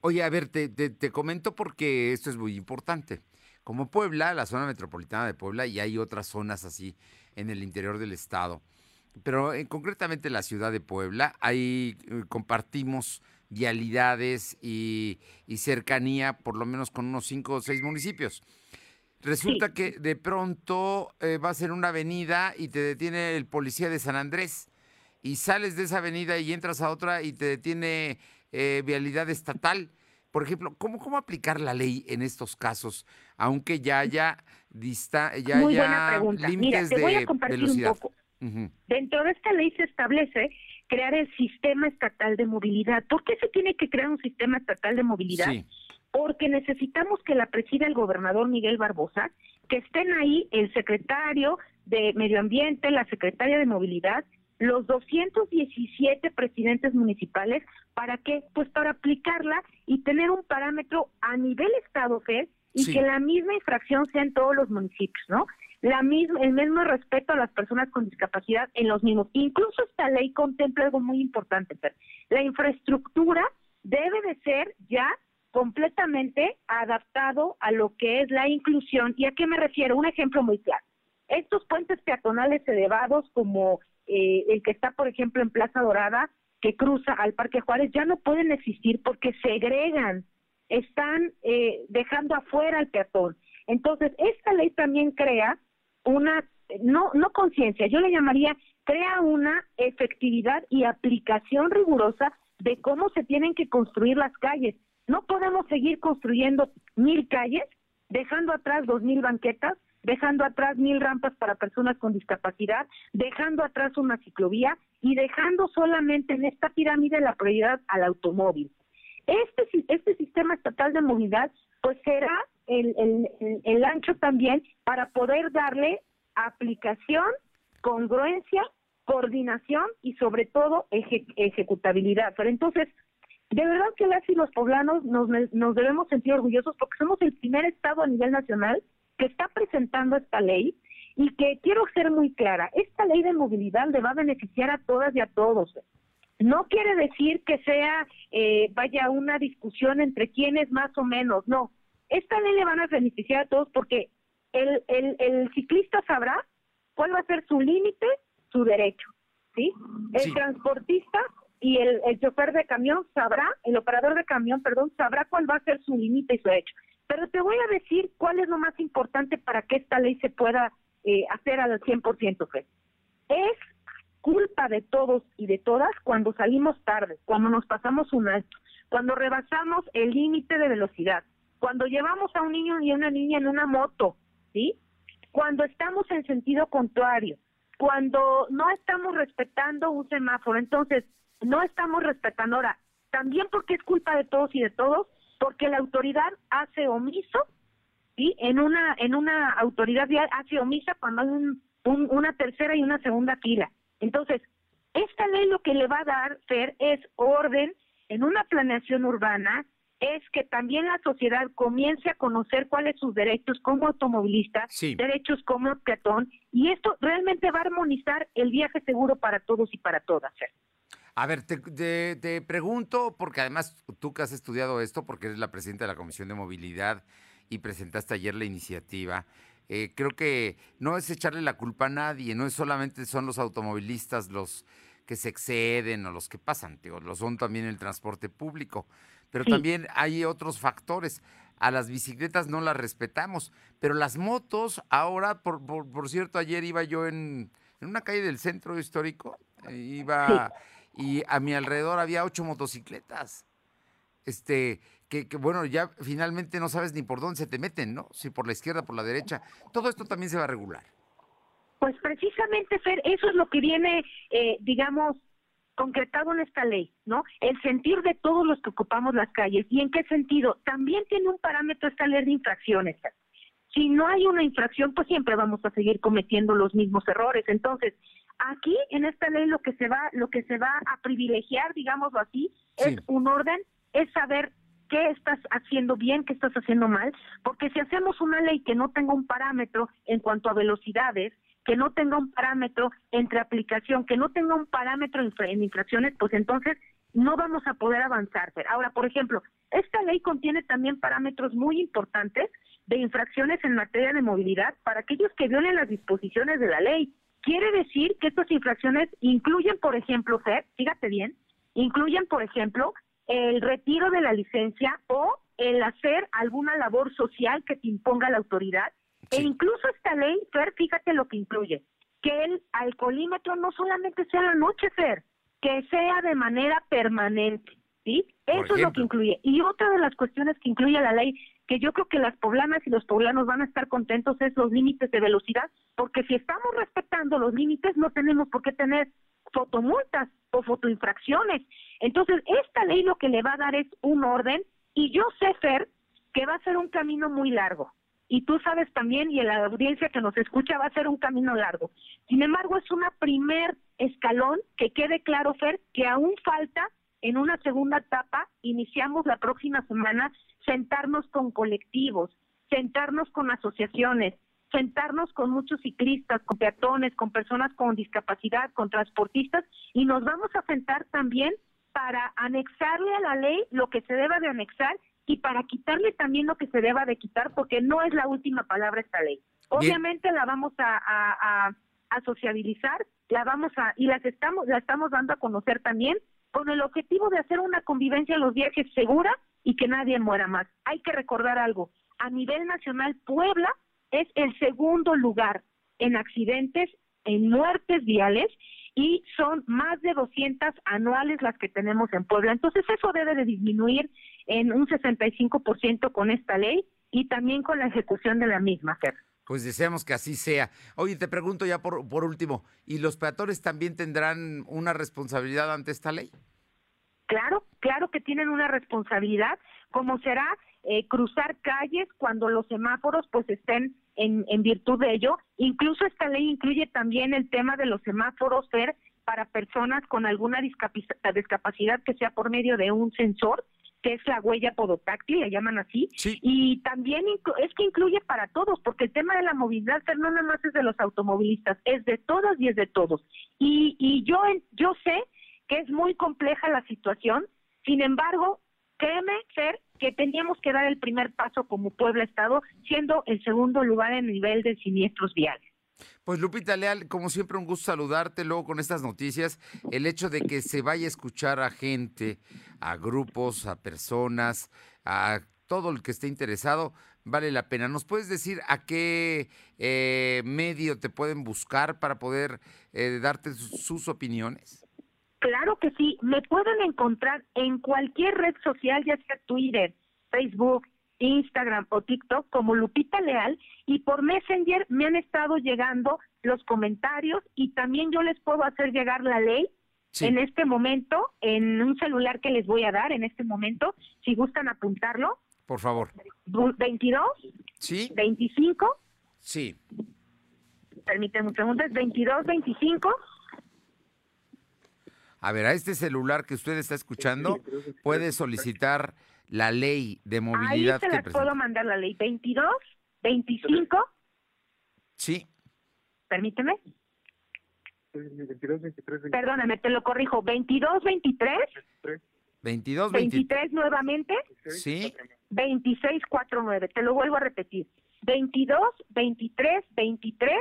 Oye, a ver, te, te, comento porque esto es muy importante. Como Puebla, la zona metropolitana de Puebla, y hay otras zonas así en el interior del estado, pero en, concretamente la ciudad de Puebla, ahí eh, compartimos vialidades y, cercanía, por lo menos con unos cinco o seis municipios. Resulta que de pronto eh, vas en una avenida y te detiene el policía de San Andrés y sales de esa avenida y entras a otra y te detiene eh, vialidad estatal. Por ejemplo, ¿cómo, ¿cómo aplicar la ley en estos casos, aunque ya haya, dista, ya Muy buena pregunta. Mira, te voy a compartir un poco. Dentro de esta ley se establece crear el sistema estatal de movilidad. ¿Por qué se tiene que crear un sistema estatal de movilidad? Porque necesitamos que la presida el gobernador Miguel Barbosa, que estén ahí el secretario de Medio Ambiente, la secretaria de Movilidad los 217 presidentes municipales, ¿para qué? Pues para aplicarla y tener un parámetro a nivel Estado, FED, y que la misma infracción sea en todos los municipios, ¿no? La misma, el mismo respeto a las personas con discapacidad en los mismos. Incluso esta ley contempla algo muy importante, Fer. La infraestructura debe de ser ya completamente adaptado a lo que es la inclusión. ¿Y a qué me refiero? Un ejemplo muy claro. Estos puentes peatonales elevados como eh, el que está, por ejemplo, en Plaza Dorada, que cruza al Parque Juárez, ya no pueden existir porque segregan, están eh, dejando afuera al peatón. Entonces, esta ley también crea una, no, no conciencia, yo le llamaría, crea una efectividad y aplicación rigurosa de cómo se tienen que construir las calles. No podemos seguir construyendo mil calles, dejando atrás dos mil banquetas, dejando atrás mil rampas para personas con discapacidad, dejando atrás una ciclovía y dejando solamente en esta pirámide la prioridad al automóvil. Este, este sistema estatal de movilidad pues será el, el, el ancho también para poder darle aplicación, congruencia, coordinación y sobre todo ejecutabilidad. Pero entonces, de verdad que las y los poblanos nos, nos debemos sentir orgullosos porque somos el primer estado a nivel nacional que está presentando esta ley y que quiero ser muy clara, esta ley de movilidad le va a beneficiar a todas y a todos. No quiere decir que sea, eh, vaya, una discusión entre quiénes más o menos, no. Esta ley le van a beneficiar a todos porque el, el, el ciclista sabrá cuál va a ser su límite, su derecho, ¿sí? El transportista y el, el chofer de camión sabrá, el operador de camión, perdón, sabrá cuál va a ser su límite y su derecho. Pero te voy a decir cuál es lo más importante para que esta ley se pueda eh, hacer al 100%, Fred. Es culpa de todos y de todas cuando salimos tarde, cuando nos pasamos un alto, cuando rebasamos el límite de velocidad, cuando llevamos a un niño y a una niña en una moto, ¿sí? Cuando estamos en sentido contrario, cuando no estamos respetando un semáforo. Entonces, no estamos respetando ahora, también porque es culpa de todos y de todos, porque la autoridad hace omiso, ¿sí? En una, en una autoridad hace omisa cuando hay un, una tercera y una segunda fila. Entonces, esta ley lo que le va a dar, Fer, es orden en una planeación urbana, es que también la sociedad comience a conocer cuáles sus derechos como automovilista, derechos como peatón, y esto realmente va a armonizar el viaje seguro para todos y para todas. A ver, te, pregunto, porque además tú que has estudiado esto, porque eres la presidenta de la Comisión de Movilidad y presentaste ayer la iniciativa, eh, creo que no es echarle la culpa a nadie, no es solamente son los automovilistas los que se exceden o los que pasan, tío, lo son también el transporte público, pero también hay otros factores. A las bicicletas no las respetamos, pero las motos, ahora, por, por, cierto, ayer iba yo en, en, una calle del centro histórico, eh, iba y a mi alrededor había ocho motocicletas. Este, que, bueno, ya finalmente no sabes ni por dónde se te meten, ¿no? Si por la izquierda, por la derecha. Todo esto también se va a regular. Pues precisamente, Fer, eso es lo que viene, eh, digamos, concretado en esta ley, ¿no? El sentir de todos los que ocupamos las calles. ¿Y en qué sentido? También tiene un parámetro esta ley de infracciones. Si no hay una infracción, pues siempre vamos a seguir cometiendo los mismos errores. Entonces, Aquí en esta ley lo que se va lo que se va a privilegiar, digámoslo así, es un orden, es saber qué estás haciendo bien, qué estás haciendo mal, porque si hacemos una ley que no tenga un parámetro en cuanto a velocidades, que no tenga un parámetro entre aplicación, que no tenga un parámetro en, infracciones, pues entonces no vamos a poder avanzar. Ahora, por ejemplo, esta ley contiene también parámetros muy importantes de infracciones en materia de movilidad para aquellos que violen las disposiciones de la ley. Quiere decir que estas infracciones incluyen, por ejemplo, Fer, fíjate bien, incluyen, por ejemplo, el retiro de la licencia o el hacer alguna labor social que te imponga la autoridad. E incluso esta ley, Fer, fíjate lo que incluye, que el alcoholímetro no solamente sea la noche, Fer, que sea de manera permanente, ¿sí? Eso es lo que incluye. Y otra de las cuestiones que incluye la ley que yo creo que las poblanas y los poblanos van a estar contentos es los límites de velocidad, porque si estamos respetando los límites no tenemos por qué tener fotomultas o fotoinfracciones. Entonces, esta ley lo que le va a dar es un orden y yo sé, Fer, que va a ser un camino muy largo. Y tú sabes también, y la audiencia que nos escucha, va a ser un camino largo. Sin embargo, es una primer escalón que quede claro, Fer, que aún falta en una segunda etapa, iniciamos la próxima semana, sentarnos con colectivos, sentarnos con asociaciones, sentarnos con muchos ciclistas, con peatones, con personas con discapacidad, con transportistas, y nos vamos a sentar también para anexarle a la ley lo que se deba de anexar y para quitarle también lo que se deba de quitar, porque no es la última palabra esta ley. Obviamente la vamos a, a, a, sociabilizar, la vamos a, y las estamos, la estamos dando a conocer también, con el objetivo de hacer una convivencia en los viajes segura y que nadie muera más. Hay que recordar algo, a nivel nacional Puebla es el segundo lugar en accidentes, en muertes viales y son más de 200 anuales las que tenemos en Puebla. Entonces eso debe de disminuir en un 65% con esta ley y también con la ejecución de la misma, Fer. Pues deseamos que así sea. Oye, te pregunto ya por, por último, ¿y los peatones también tendrán una responsabilidad ante esta ley? Claro, claro que tienen una responsabilidad, como será eh, cruzar calles cuando los semáforos pues estén en, en virtud de ello. Incluso esta ley incluye también el tema de los semáforos ser para personas con alguna discapacidad que sea por medio de un sensor que es la huella podotáctil, le llaman así, y también es que incluye para todos, porque el tema de la movilidad no nada más es de los automovilistas, es de todas y es de todos. Y, y yo, yo sé que es muy compleja la situación, sin embargo, créeme, Fer, que teníamos que dar el primer paso como Puebla Estado, siendo el segundo lugar en nivel de siniestros viales. Pues Lupita Leal, como siempre un gusto saludarte luego con estas noticias. El hecho de que se vaya a escuchar a gente, a grupos, a personas, a todo el que esté interesado, vale la pena. ¿Nos puedes decir a qué eh, medio te pueden buscar para poder eh, darte sus opiniones? Claro que sí, me pueden encontrar en cualquier red social, ya sea Twitter, Facebook, Instagram o TikTok como Lupita Leal y por Messenger me han estado llegando los comentarios y también yo les puedo hacer llegar la ley en este momento en un celular que les voy a dar en este momento, si gustan apuntarlo. Por favor. 22. Sí. 25. Sí. Permíteme un segundo, 22, 25. A ver, a este celular que usted está escuchando puede solicitar la ley de movilidad. Ahí se las puedo mandar la ley 22, 25. Sí. Permíteme. Perdóname, te lo corrijo. 22, 23. 22, 23 nuevamente. Sí. 26, 49. Te lo vuelvo a repetir. 22, 23, 23,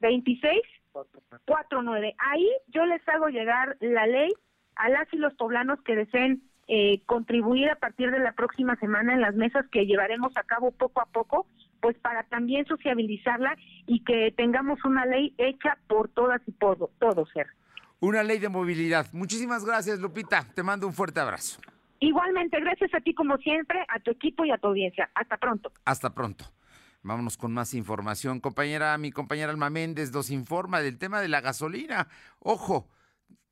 26, 49. Ahí yo les hago llegar la ley a las y los poblanos que deseen eh, contribuir a partir de la próxima semana en las mesas que llevaremos a cabo poco a poco, pues para también sociabilizarla y que tengamos una ley hecha por todas y por todos, ser. Una ley de movilidad. Muchísimas gracias, Lupita. Te mando un fuerte abrazo. Igualmente, gracias a ti como siempre, a tu equipo y a tu audiencia. Hasta pronto. Hasta pronto. Vámonos con más información. Compañera, mi compañera Alma Méndez nos informa del tema de la gasolina. Ojo,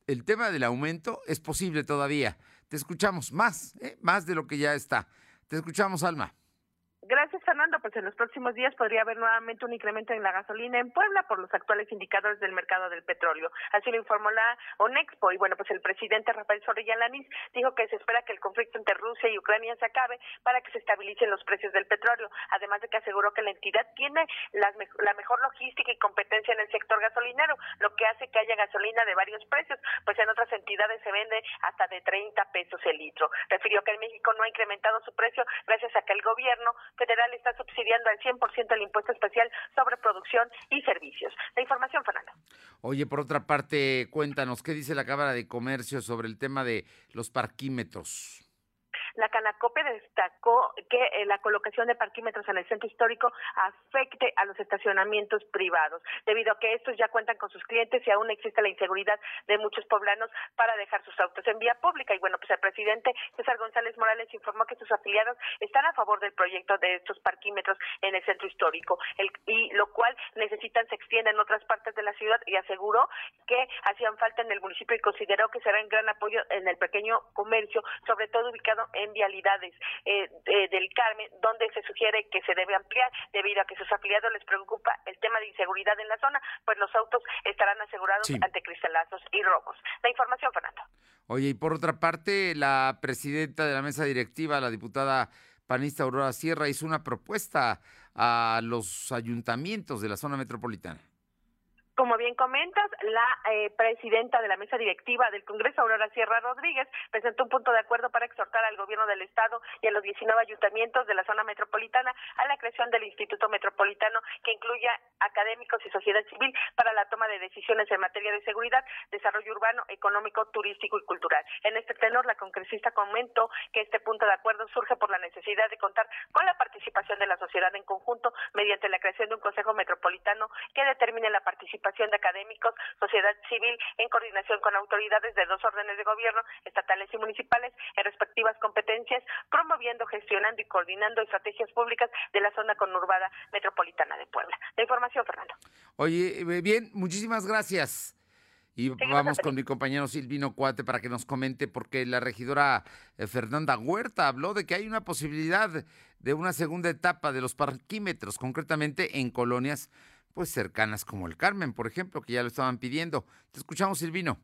el tema del aumento es posible todavía. Te escuchamos más, ¿eh? más de lo que ya está. Te escuchamos, Alma. Gracias, Fernando. Pues en los próximos días podría haber nuevamente un incremento en la gasolina en Puebla por los actuales indicadores del mercado del petróleo. Así lo informó la ONEXPO. Y bueno, pues el presidente Rafael Sorella Lanís dijo que se espera que el conflicto entre Rusia y Ucrania se acabe para que se estabilicen los precios del petróleo. Además de que aseguró que la entidad tiene la mejor logística y competencia en el sector gasolinero, lo que hace que haya gasolina de varios precios, pues en otras entidades se vende hasta de 30 pesos el litro. Refirió que en México no ha incrementado su precio gracias a que el gobierno federal está subsidiando al 100% el impuesto especial sobre producción y servicios. La información, Fernando. Oye, por otra parte, cuéntanos, ¿qué dice la Cámara de Comercio sobre el tema de los parquímetros? La Canacope destacó que eh, la colocación de parquímetros en el centro histórico afecte a los estacionamientos privados, debido a que estos ya cuentan con sus clientes y aún existe la inseguridad de muchos poblanos para dejar sus autos en vía pública. Y bueno, pues el presidente César González Morales informó que sus afiliados están a favor del proyecto de estos parquímetros en el centro histórico, y lo cual necesitan se extienda en otras partes de la ciudad y aseguró que hacían falta en el municipio y consideró que será un gran apoyo en el pequeño comercio, sobre todo ubicado en vialidades eh, del Carmen, donde se sugiere que se debe ampliar debido a que sus afiliados les preocupa el tema de inseguridad en la zona, pues los autos estarán asegurados ante cristalazos y robos. La información, Fernando. Oye, y por otra parte, la presidenta de la mesa directiva, la diputada panista Aurora Sierra, hizo una propuesta a los ayuntamientos de la zona metropolitana. Como bien comentas, la eh, presidenta de la mesa directiva del Congreso, Aurora Sierra Rodríguez, presentó un punto de acuerdo para exhortar al gobierno del Estado y a los 19 ayuntamientos de la zona metropolitana a la creación del Instituto Metropolitano que incluya académicos y sociedad civil para la toma de decisiones en materia de seguridad, desarrollo urbano, económico, turístico y cultural. En este tenor, la congresista comentó que este punto de acuerdo surge por la necesidad de contar con la participación de la sociedad en conjunto mediante la creación de un Consejo Metropolitano que determine la participación participación de académicos, sociedad civil, en coordinación con autoridades de dos órdenes de gobierno, estatales y municipales, en respectivas competencias, promoviendo, gestionando y coordinando estrategias públicas de la zona conurbada metropolitana de Puebla. La información, Fernando. Oye, eh, bien, muchísimas gracias. Y vamos con mi compañero Silvino Cuate para que nos comente, porque la regidora eh, Fernanda Huerta habló de que hay una posibilidad de una segunda etapa de los parquímetros, concretamente en colonias pues cercanas como el Carmen, por ejemplo, que ya lo estaban pidiendo. Te escuchamos, Silvino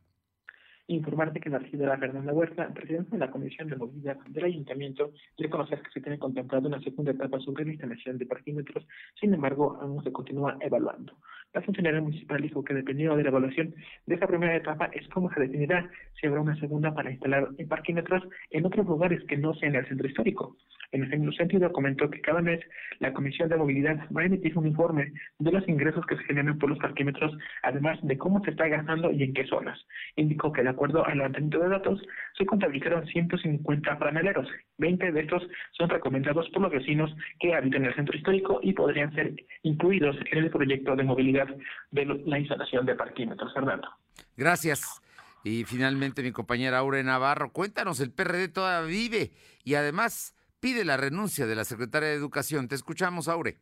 informarte que la regidora Fernanda Huerta, presidenta de la Comisión de Movilidad del Ayuntamiento, dio conocer que se tiene contemplado una segunda etapa sobre la instalación de parquímetros, sin embargo, aún se continúa evaluando. La funcionaria municipal dijo que dependiendo de la evaluación de esta primera etapa es cómo se definirá si habrá una segunda para instalar parquímetros en otros lugares que no sean el centro histórico. En ese mismo sentido, comentó que cada mes la Comisión de Movilidad va a emitir un informe de los ingresos que se generan por los parquímetros, además de cómo se está gastando y en qué zonas. Indicó que de acuerdo al levantamiento de datos, se contabilizaron 150 paneleros. 20 de estos son recomendados por los vecinos que habitan el centro histórico y podrían ser incluidos en el proyecto de movilidad de la instalación de parquímetros. Fernando. Gracias. Y finalmente mi compañera Aure Navarro, cuéntanos, el PRD todavía vive y además pide la renuncia de la secretaria de Educación. Te escuchamos, Aure.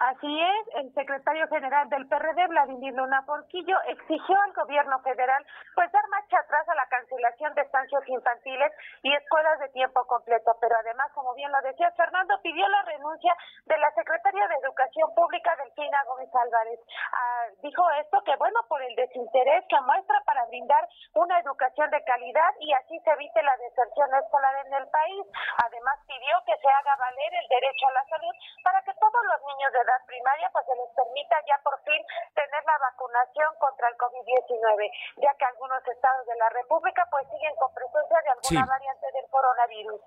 Así es, el secretario general del PRD, Vladimir Luna Porquillo, exigió al gobierno federal pues dar marcha atrás a la cancelación de estancias infantiles y escuelas de tiempo completo, pero además, como bien lo decía Fernando, pidió la renuncia de la secretaria de Educación Pública, Delfina Gómez Álvarez. Ah, dijo esto que, bueno, por el desinterés que muestra para brindar una educación de calidad y así se evite la deserción escolar en el país. Además, pidió que se haga valer el derecho a la salud para que todos los niños de edad primaria, pues se les permita ya por fin tener la vacunación contra el COVID-19, ya que algunos estados de la República pues siguen con presencia de alguna variante del coronavirus.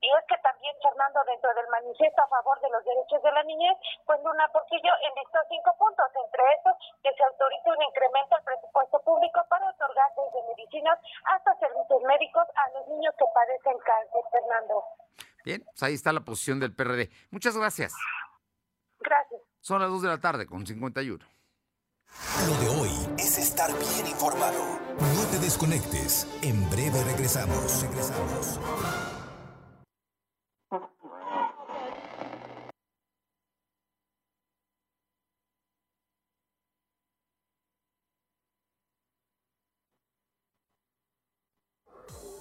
Y es que también, Fernando, dentro del manifiesto a favor de los derechos de la niñez, pues Luna Portillo enlistó cinco puntos, entre estos que se autorice un incremento al presupuesto público para otorgar desde medicinas hasta servicios médicos a los niños que padecen cáncer, Fernando. Bien, pues ahí está la posición del PRD. Muchas gracias. Gracias. Son las 2 de la tarde con 51. Lo de hoy es estar bien informado. No te desconectes. En breve regresamos. Regresamos.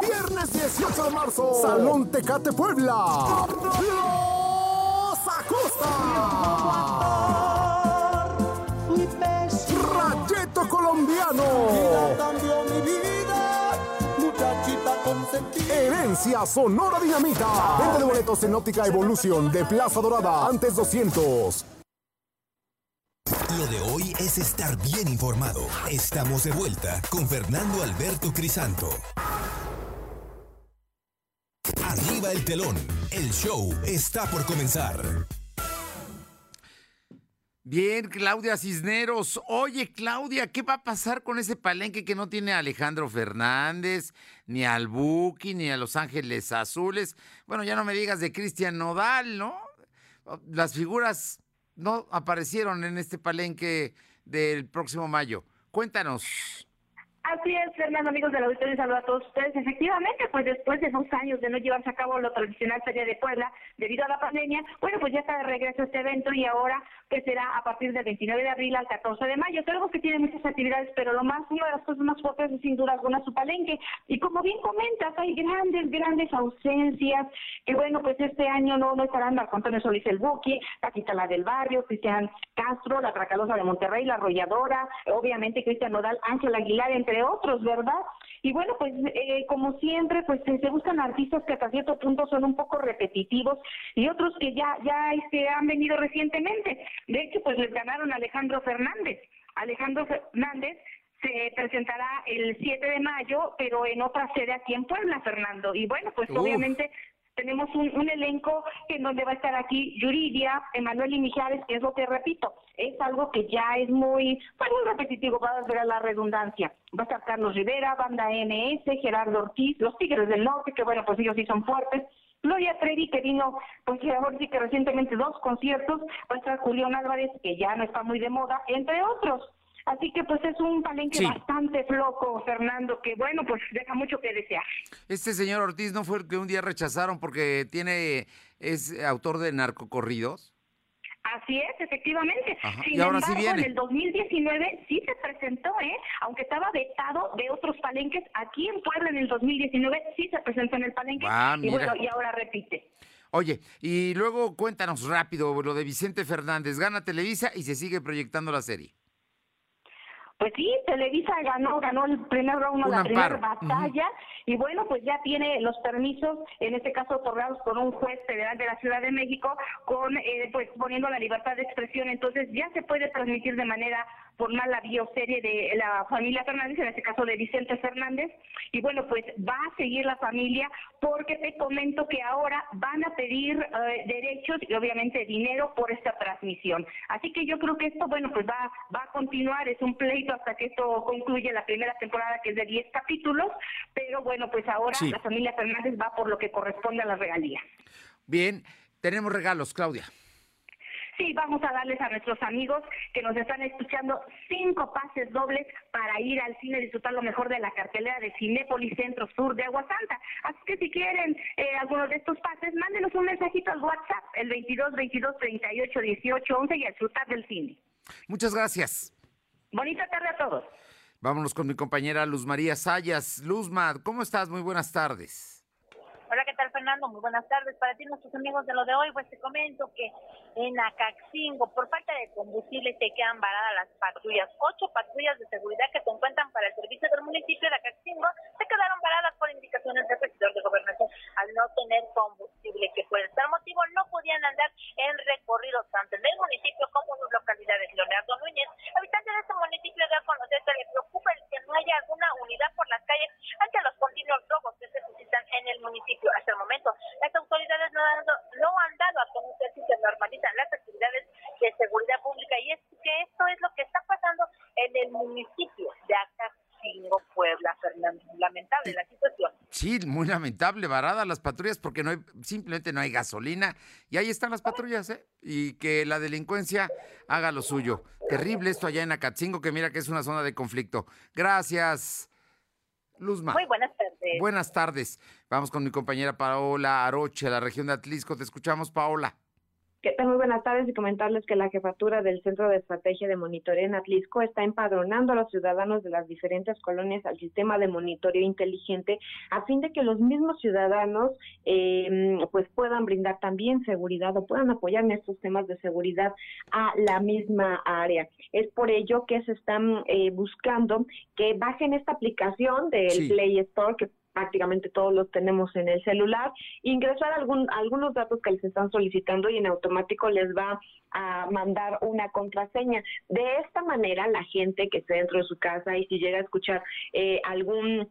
Viernes 18 de marzo, Salón Tecate Puebla. Los Acosta. Rayeto Colombiano. Herencia Sonora Dinamita. Vende de boletos en Óptica Evolución de Plaza Dorada. Antes 200. Lo de hoy es estar bien informado. Estamos de vuelta con Fernando Alberto Crisanto. El telón. El show está por comenzar. Bien, Claudia Cisneros. Oye, Claudia, ¿qué va a pasar con ese palenque que no tiene a Alejandro Fernández, ni al Buki, ni a Los Ángeles Azules? Bueno, ya no me digas de Cristian Nodal, ¿no? Las figuras no aparecieron en este palenque del próximo mayo. Cuéntanos. Así es, Fernando, amigos de la auditorio, saludo a todos ustedes. Efectivamente, pues después de dos años de no llevarse a cabo la tradicional Feria de Puebla debido a la pandemia, bueno, pues ya está de regreso este evento y ahora que será a partir del 29 de abril al 14 de mayo. Sabemos que tiene muchas actividades, pero lo más, una de las cosas más fuertes es sin duda alguna su palenque. Y como bien comentas, hay grandes, grandes ausencias, que bueno, pues este año no, no estarán Marco Antonio Solís el Buki, Paquita la del Barrio, Cristian Castro, la Tracalosa de Monterrey, la Arrolladora, obviamente Cristian Nodal, Ángel Aguilar, entre otros, ¿verdad? Y bueno, pues eh, como siempre, pues se buscan artistas que hasta cierto punto son un poco repetitivos y otros que ya ya este, han venido recientemente. De hecho, pues les ganaron a Alejandro Fernández. Alejandro Fernández se presentará el 7 de mayo, pero en otra sede aquí en Puebla, Fernando. Y bueno, pues obviamente tenemos un, elenco en donde va a estar aquí Yuridia, Emanuel y Mijares, que es lo que repito, es algo que ya es muy, pues muy repetitivo, va a ver la redundancia. Va a estar Carlos Rivera, Banda MS, Gerardo Ortiz, los Tigres del Norte, que bueno, pues ellos sí son fuertes. Gloria Trevi, que vino, pues ahora sí que recientemente dos conciertos, va a estar Julián Álvarez, que ya no está muy de moda, entre otros. Así que pues es un palenque bastante flojo, Fernando, que bueno, pues deja mucho que desear. Este señor Ortiz no fue el que un día rechazaron porque tiene es autor de narcocorridos. Así es, efectivamente. Sin embargo, en el 2019 sí se presentó, ¿eh? Aunque estaba vetado de otros palenques, aquí en Puebla en el 2019 sí se presentó en el palenque. Ah, y bueno, y ahora repite. Oye, y luego cuéntanos rápido lo de Vicente Fernández. Gana Televisa y se sigue proyectando la serie. Pues sí, Televisa ganó, ganó el primer round, la primera batalla, y bueno, pues ya tiene los permisos, en este caso otorgados por un juez federal de la Ciudad de México, con eh, pues poniendo la libertad de expresión, entonces ya se puede transmitir de manera formal la bioserie de la familia Fernández, en este caso de Vicente Fernández, y bueno, pues va a seguir la familia porque te comento que ahora van a pedir eh, derechos y obviamente dinero por esta transmisión. Así que yo creo que esto, bueno, pues va, va a continuar, es un pleito hasta que esto concluye la primera temporada que es de 10 capítulos, pero bueno, pues ahora la familia Fernández va por lo que corresponde a la regalía. Bien, tenemos regalos, Claudia. Sí, vamos a darles a nuestros amigos que nos están escuchando cinco pases dobles para ir al cine y disfrutar lo mejor de la cartelera de Cinépolis Centro Sur de Aguasanta. Así que si quieren eh, algunos de estos pases, mándenos un mensajito al WhatsApp, el 22 22 38 18 11 y a disfrutar del cine. Muchas gracias. Bonita tarde a todos. Vámonos con mi compañera Luz María Sayas. Luzma, ¿cómo estás? Muy buenas tardes. Hola, ¿qué tal, Fernando? Muy buenas tardes. Para ti, nuestros amigos de lo de hoy, pues te comento que en Acaxingo, por falta de combustible, se quedan varadas las patrullas. Ocho patrullas de seguridad que se encuentran para el servicio del municipio de Acaxingo se quedaron varadas por indicaciones del presidente de gobernación al no tener combustible, que por tal motivo no podían andar en recorrido tanto en el municipio como en sus localidades. Leonardo Núñez, habitante de este municipio, de a conocer que le preocupa el que no haya alguna unidad por las calles ante los continuos robos que se suscitan en el municipio. Hasta el momento, las autoridades no han dado, no han dado a conocer si se normalizan las actividades de seguridad pública y es que esto es lo que está pasando en el municipio de Acaxingo, Puebla, Fernando. Lamentable la situación. Sí, muy lamentable, varada las patrullas porque no hay, simplemente no hay gasolina y ahí están las patrullas, ¿eh? Y que la delincuencia haga lo suyo. Terrible esto allá en Acatzingo, que mira que es una zona de conflicto. Gracias, Luzma. Muy buenas tardes. Buenas tardes. Vamos con mi compañera Paola Aroche, la región de Atlisco. Te escuchamos, Paola. ¿Qué tal? Muy buenas tardes y comentarles que la jefatura del Centro de Estrategia de Monitoreo en Atlisco está empadronando a los ciudadanos de las diferentes colonias al sistema de monitoreo inteligente a fin de que los mismos ciudadanos eh, pues puedan brindar también seguridad o puedan apoyar en estos temas de seguridad a la misma área. Es por ello que se están eh, buscando que bajen esta aplicación del Play Store que prácticamente todos los tenemos en el celular, ingresar algún, algunos datos que les están solicitando y en automático les va a mandar una contraseña. De esta manera, la gente que esté dentro de su casa y si llega a escuchar eh, algún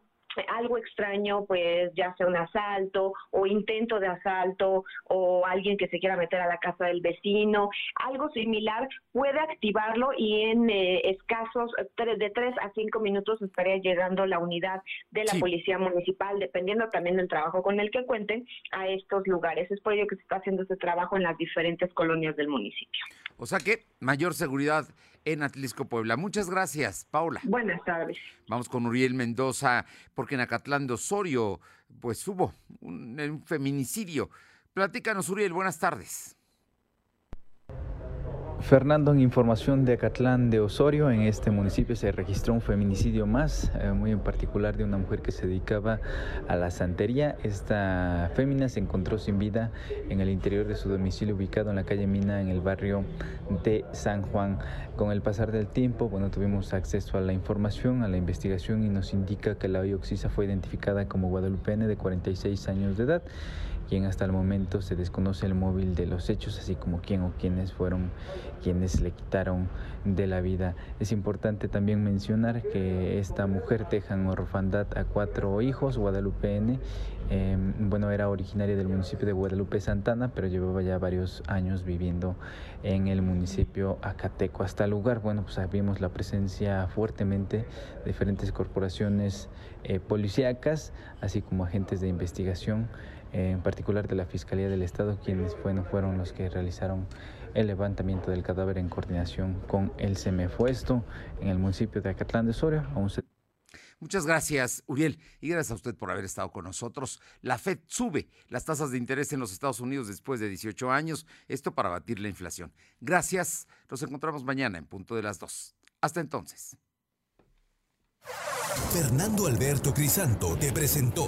algo extraño, pues ya sea un asalto o intento de asalto o alguien que se quiera meter a la casa del vecino, algo similar, puede activarlo y en eh, escasos de tres a cinco minutos estaría llegando la unidad de la policía municipal, dependiendo también del trabajo con el que cuenten a estos lugares. Es por ello que se está haciendo este trabajo en las diferentes colonias del municipio. O sea que mayor seguridad en Atlisco, Puebla. Muchas gracias, Paula. Buenas tardes. Vamos con Uriel Mendoza, porque en Acatlán de Osorio, pues hubo un, un feminicidio. Platícanos, Uriel, buenas tardes. Fernando, en información de Acatlán de Osorio, en este municipio se registró un feminicidio más, eh, muy en particular de una mujer que se dedicaba a la santería. Esta fémina se encontró sin vida en el interior de su domicilio ubicado en la calle Mina, en el barrio de San Juan. Con el pasar del tiempo, bueno, tuvimos acceso a la información, a la investigación y nos indica que la bioxisa fue identificada como Guadalupe N de 46 años de edad quien hasta el momento se desconoce el móvil de los hechos, así como quién o quiénes fueron quienes le quitaron de la vida. Es importante también mencionar que esta mujer deja en orfandad a cuatro hijos, Guadalupe N. Em, bueno, era originaria del municipio de Guadalupe Santana, pero llevaba ya varios años viviendo en el municipio Acateco. Hasta el lugar, bueno, pues vimos la presencia fuertemente de diferentes corporaciones eh, policíacas, así como agentes de investigación, en particular de la Fiscalía del Estado, quienes bueno, fueron los que realizaron el levantamiento del cadáver en coordinación con el Semefuesto en el municipio de Acatlán de Soria. Muchas gracias, Uriel, y gracias a usted por haber estado con nosotros. La Fed sube las tasas de interés en los Estados Unidos después de 18 años, esto para batir la inflación. Gracias, nos encontramos mañana en punto de las 2. Hasta entonces. Fernando Alberto Crisanto te presentó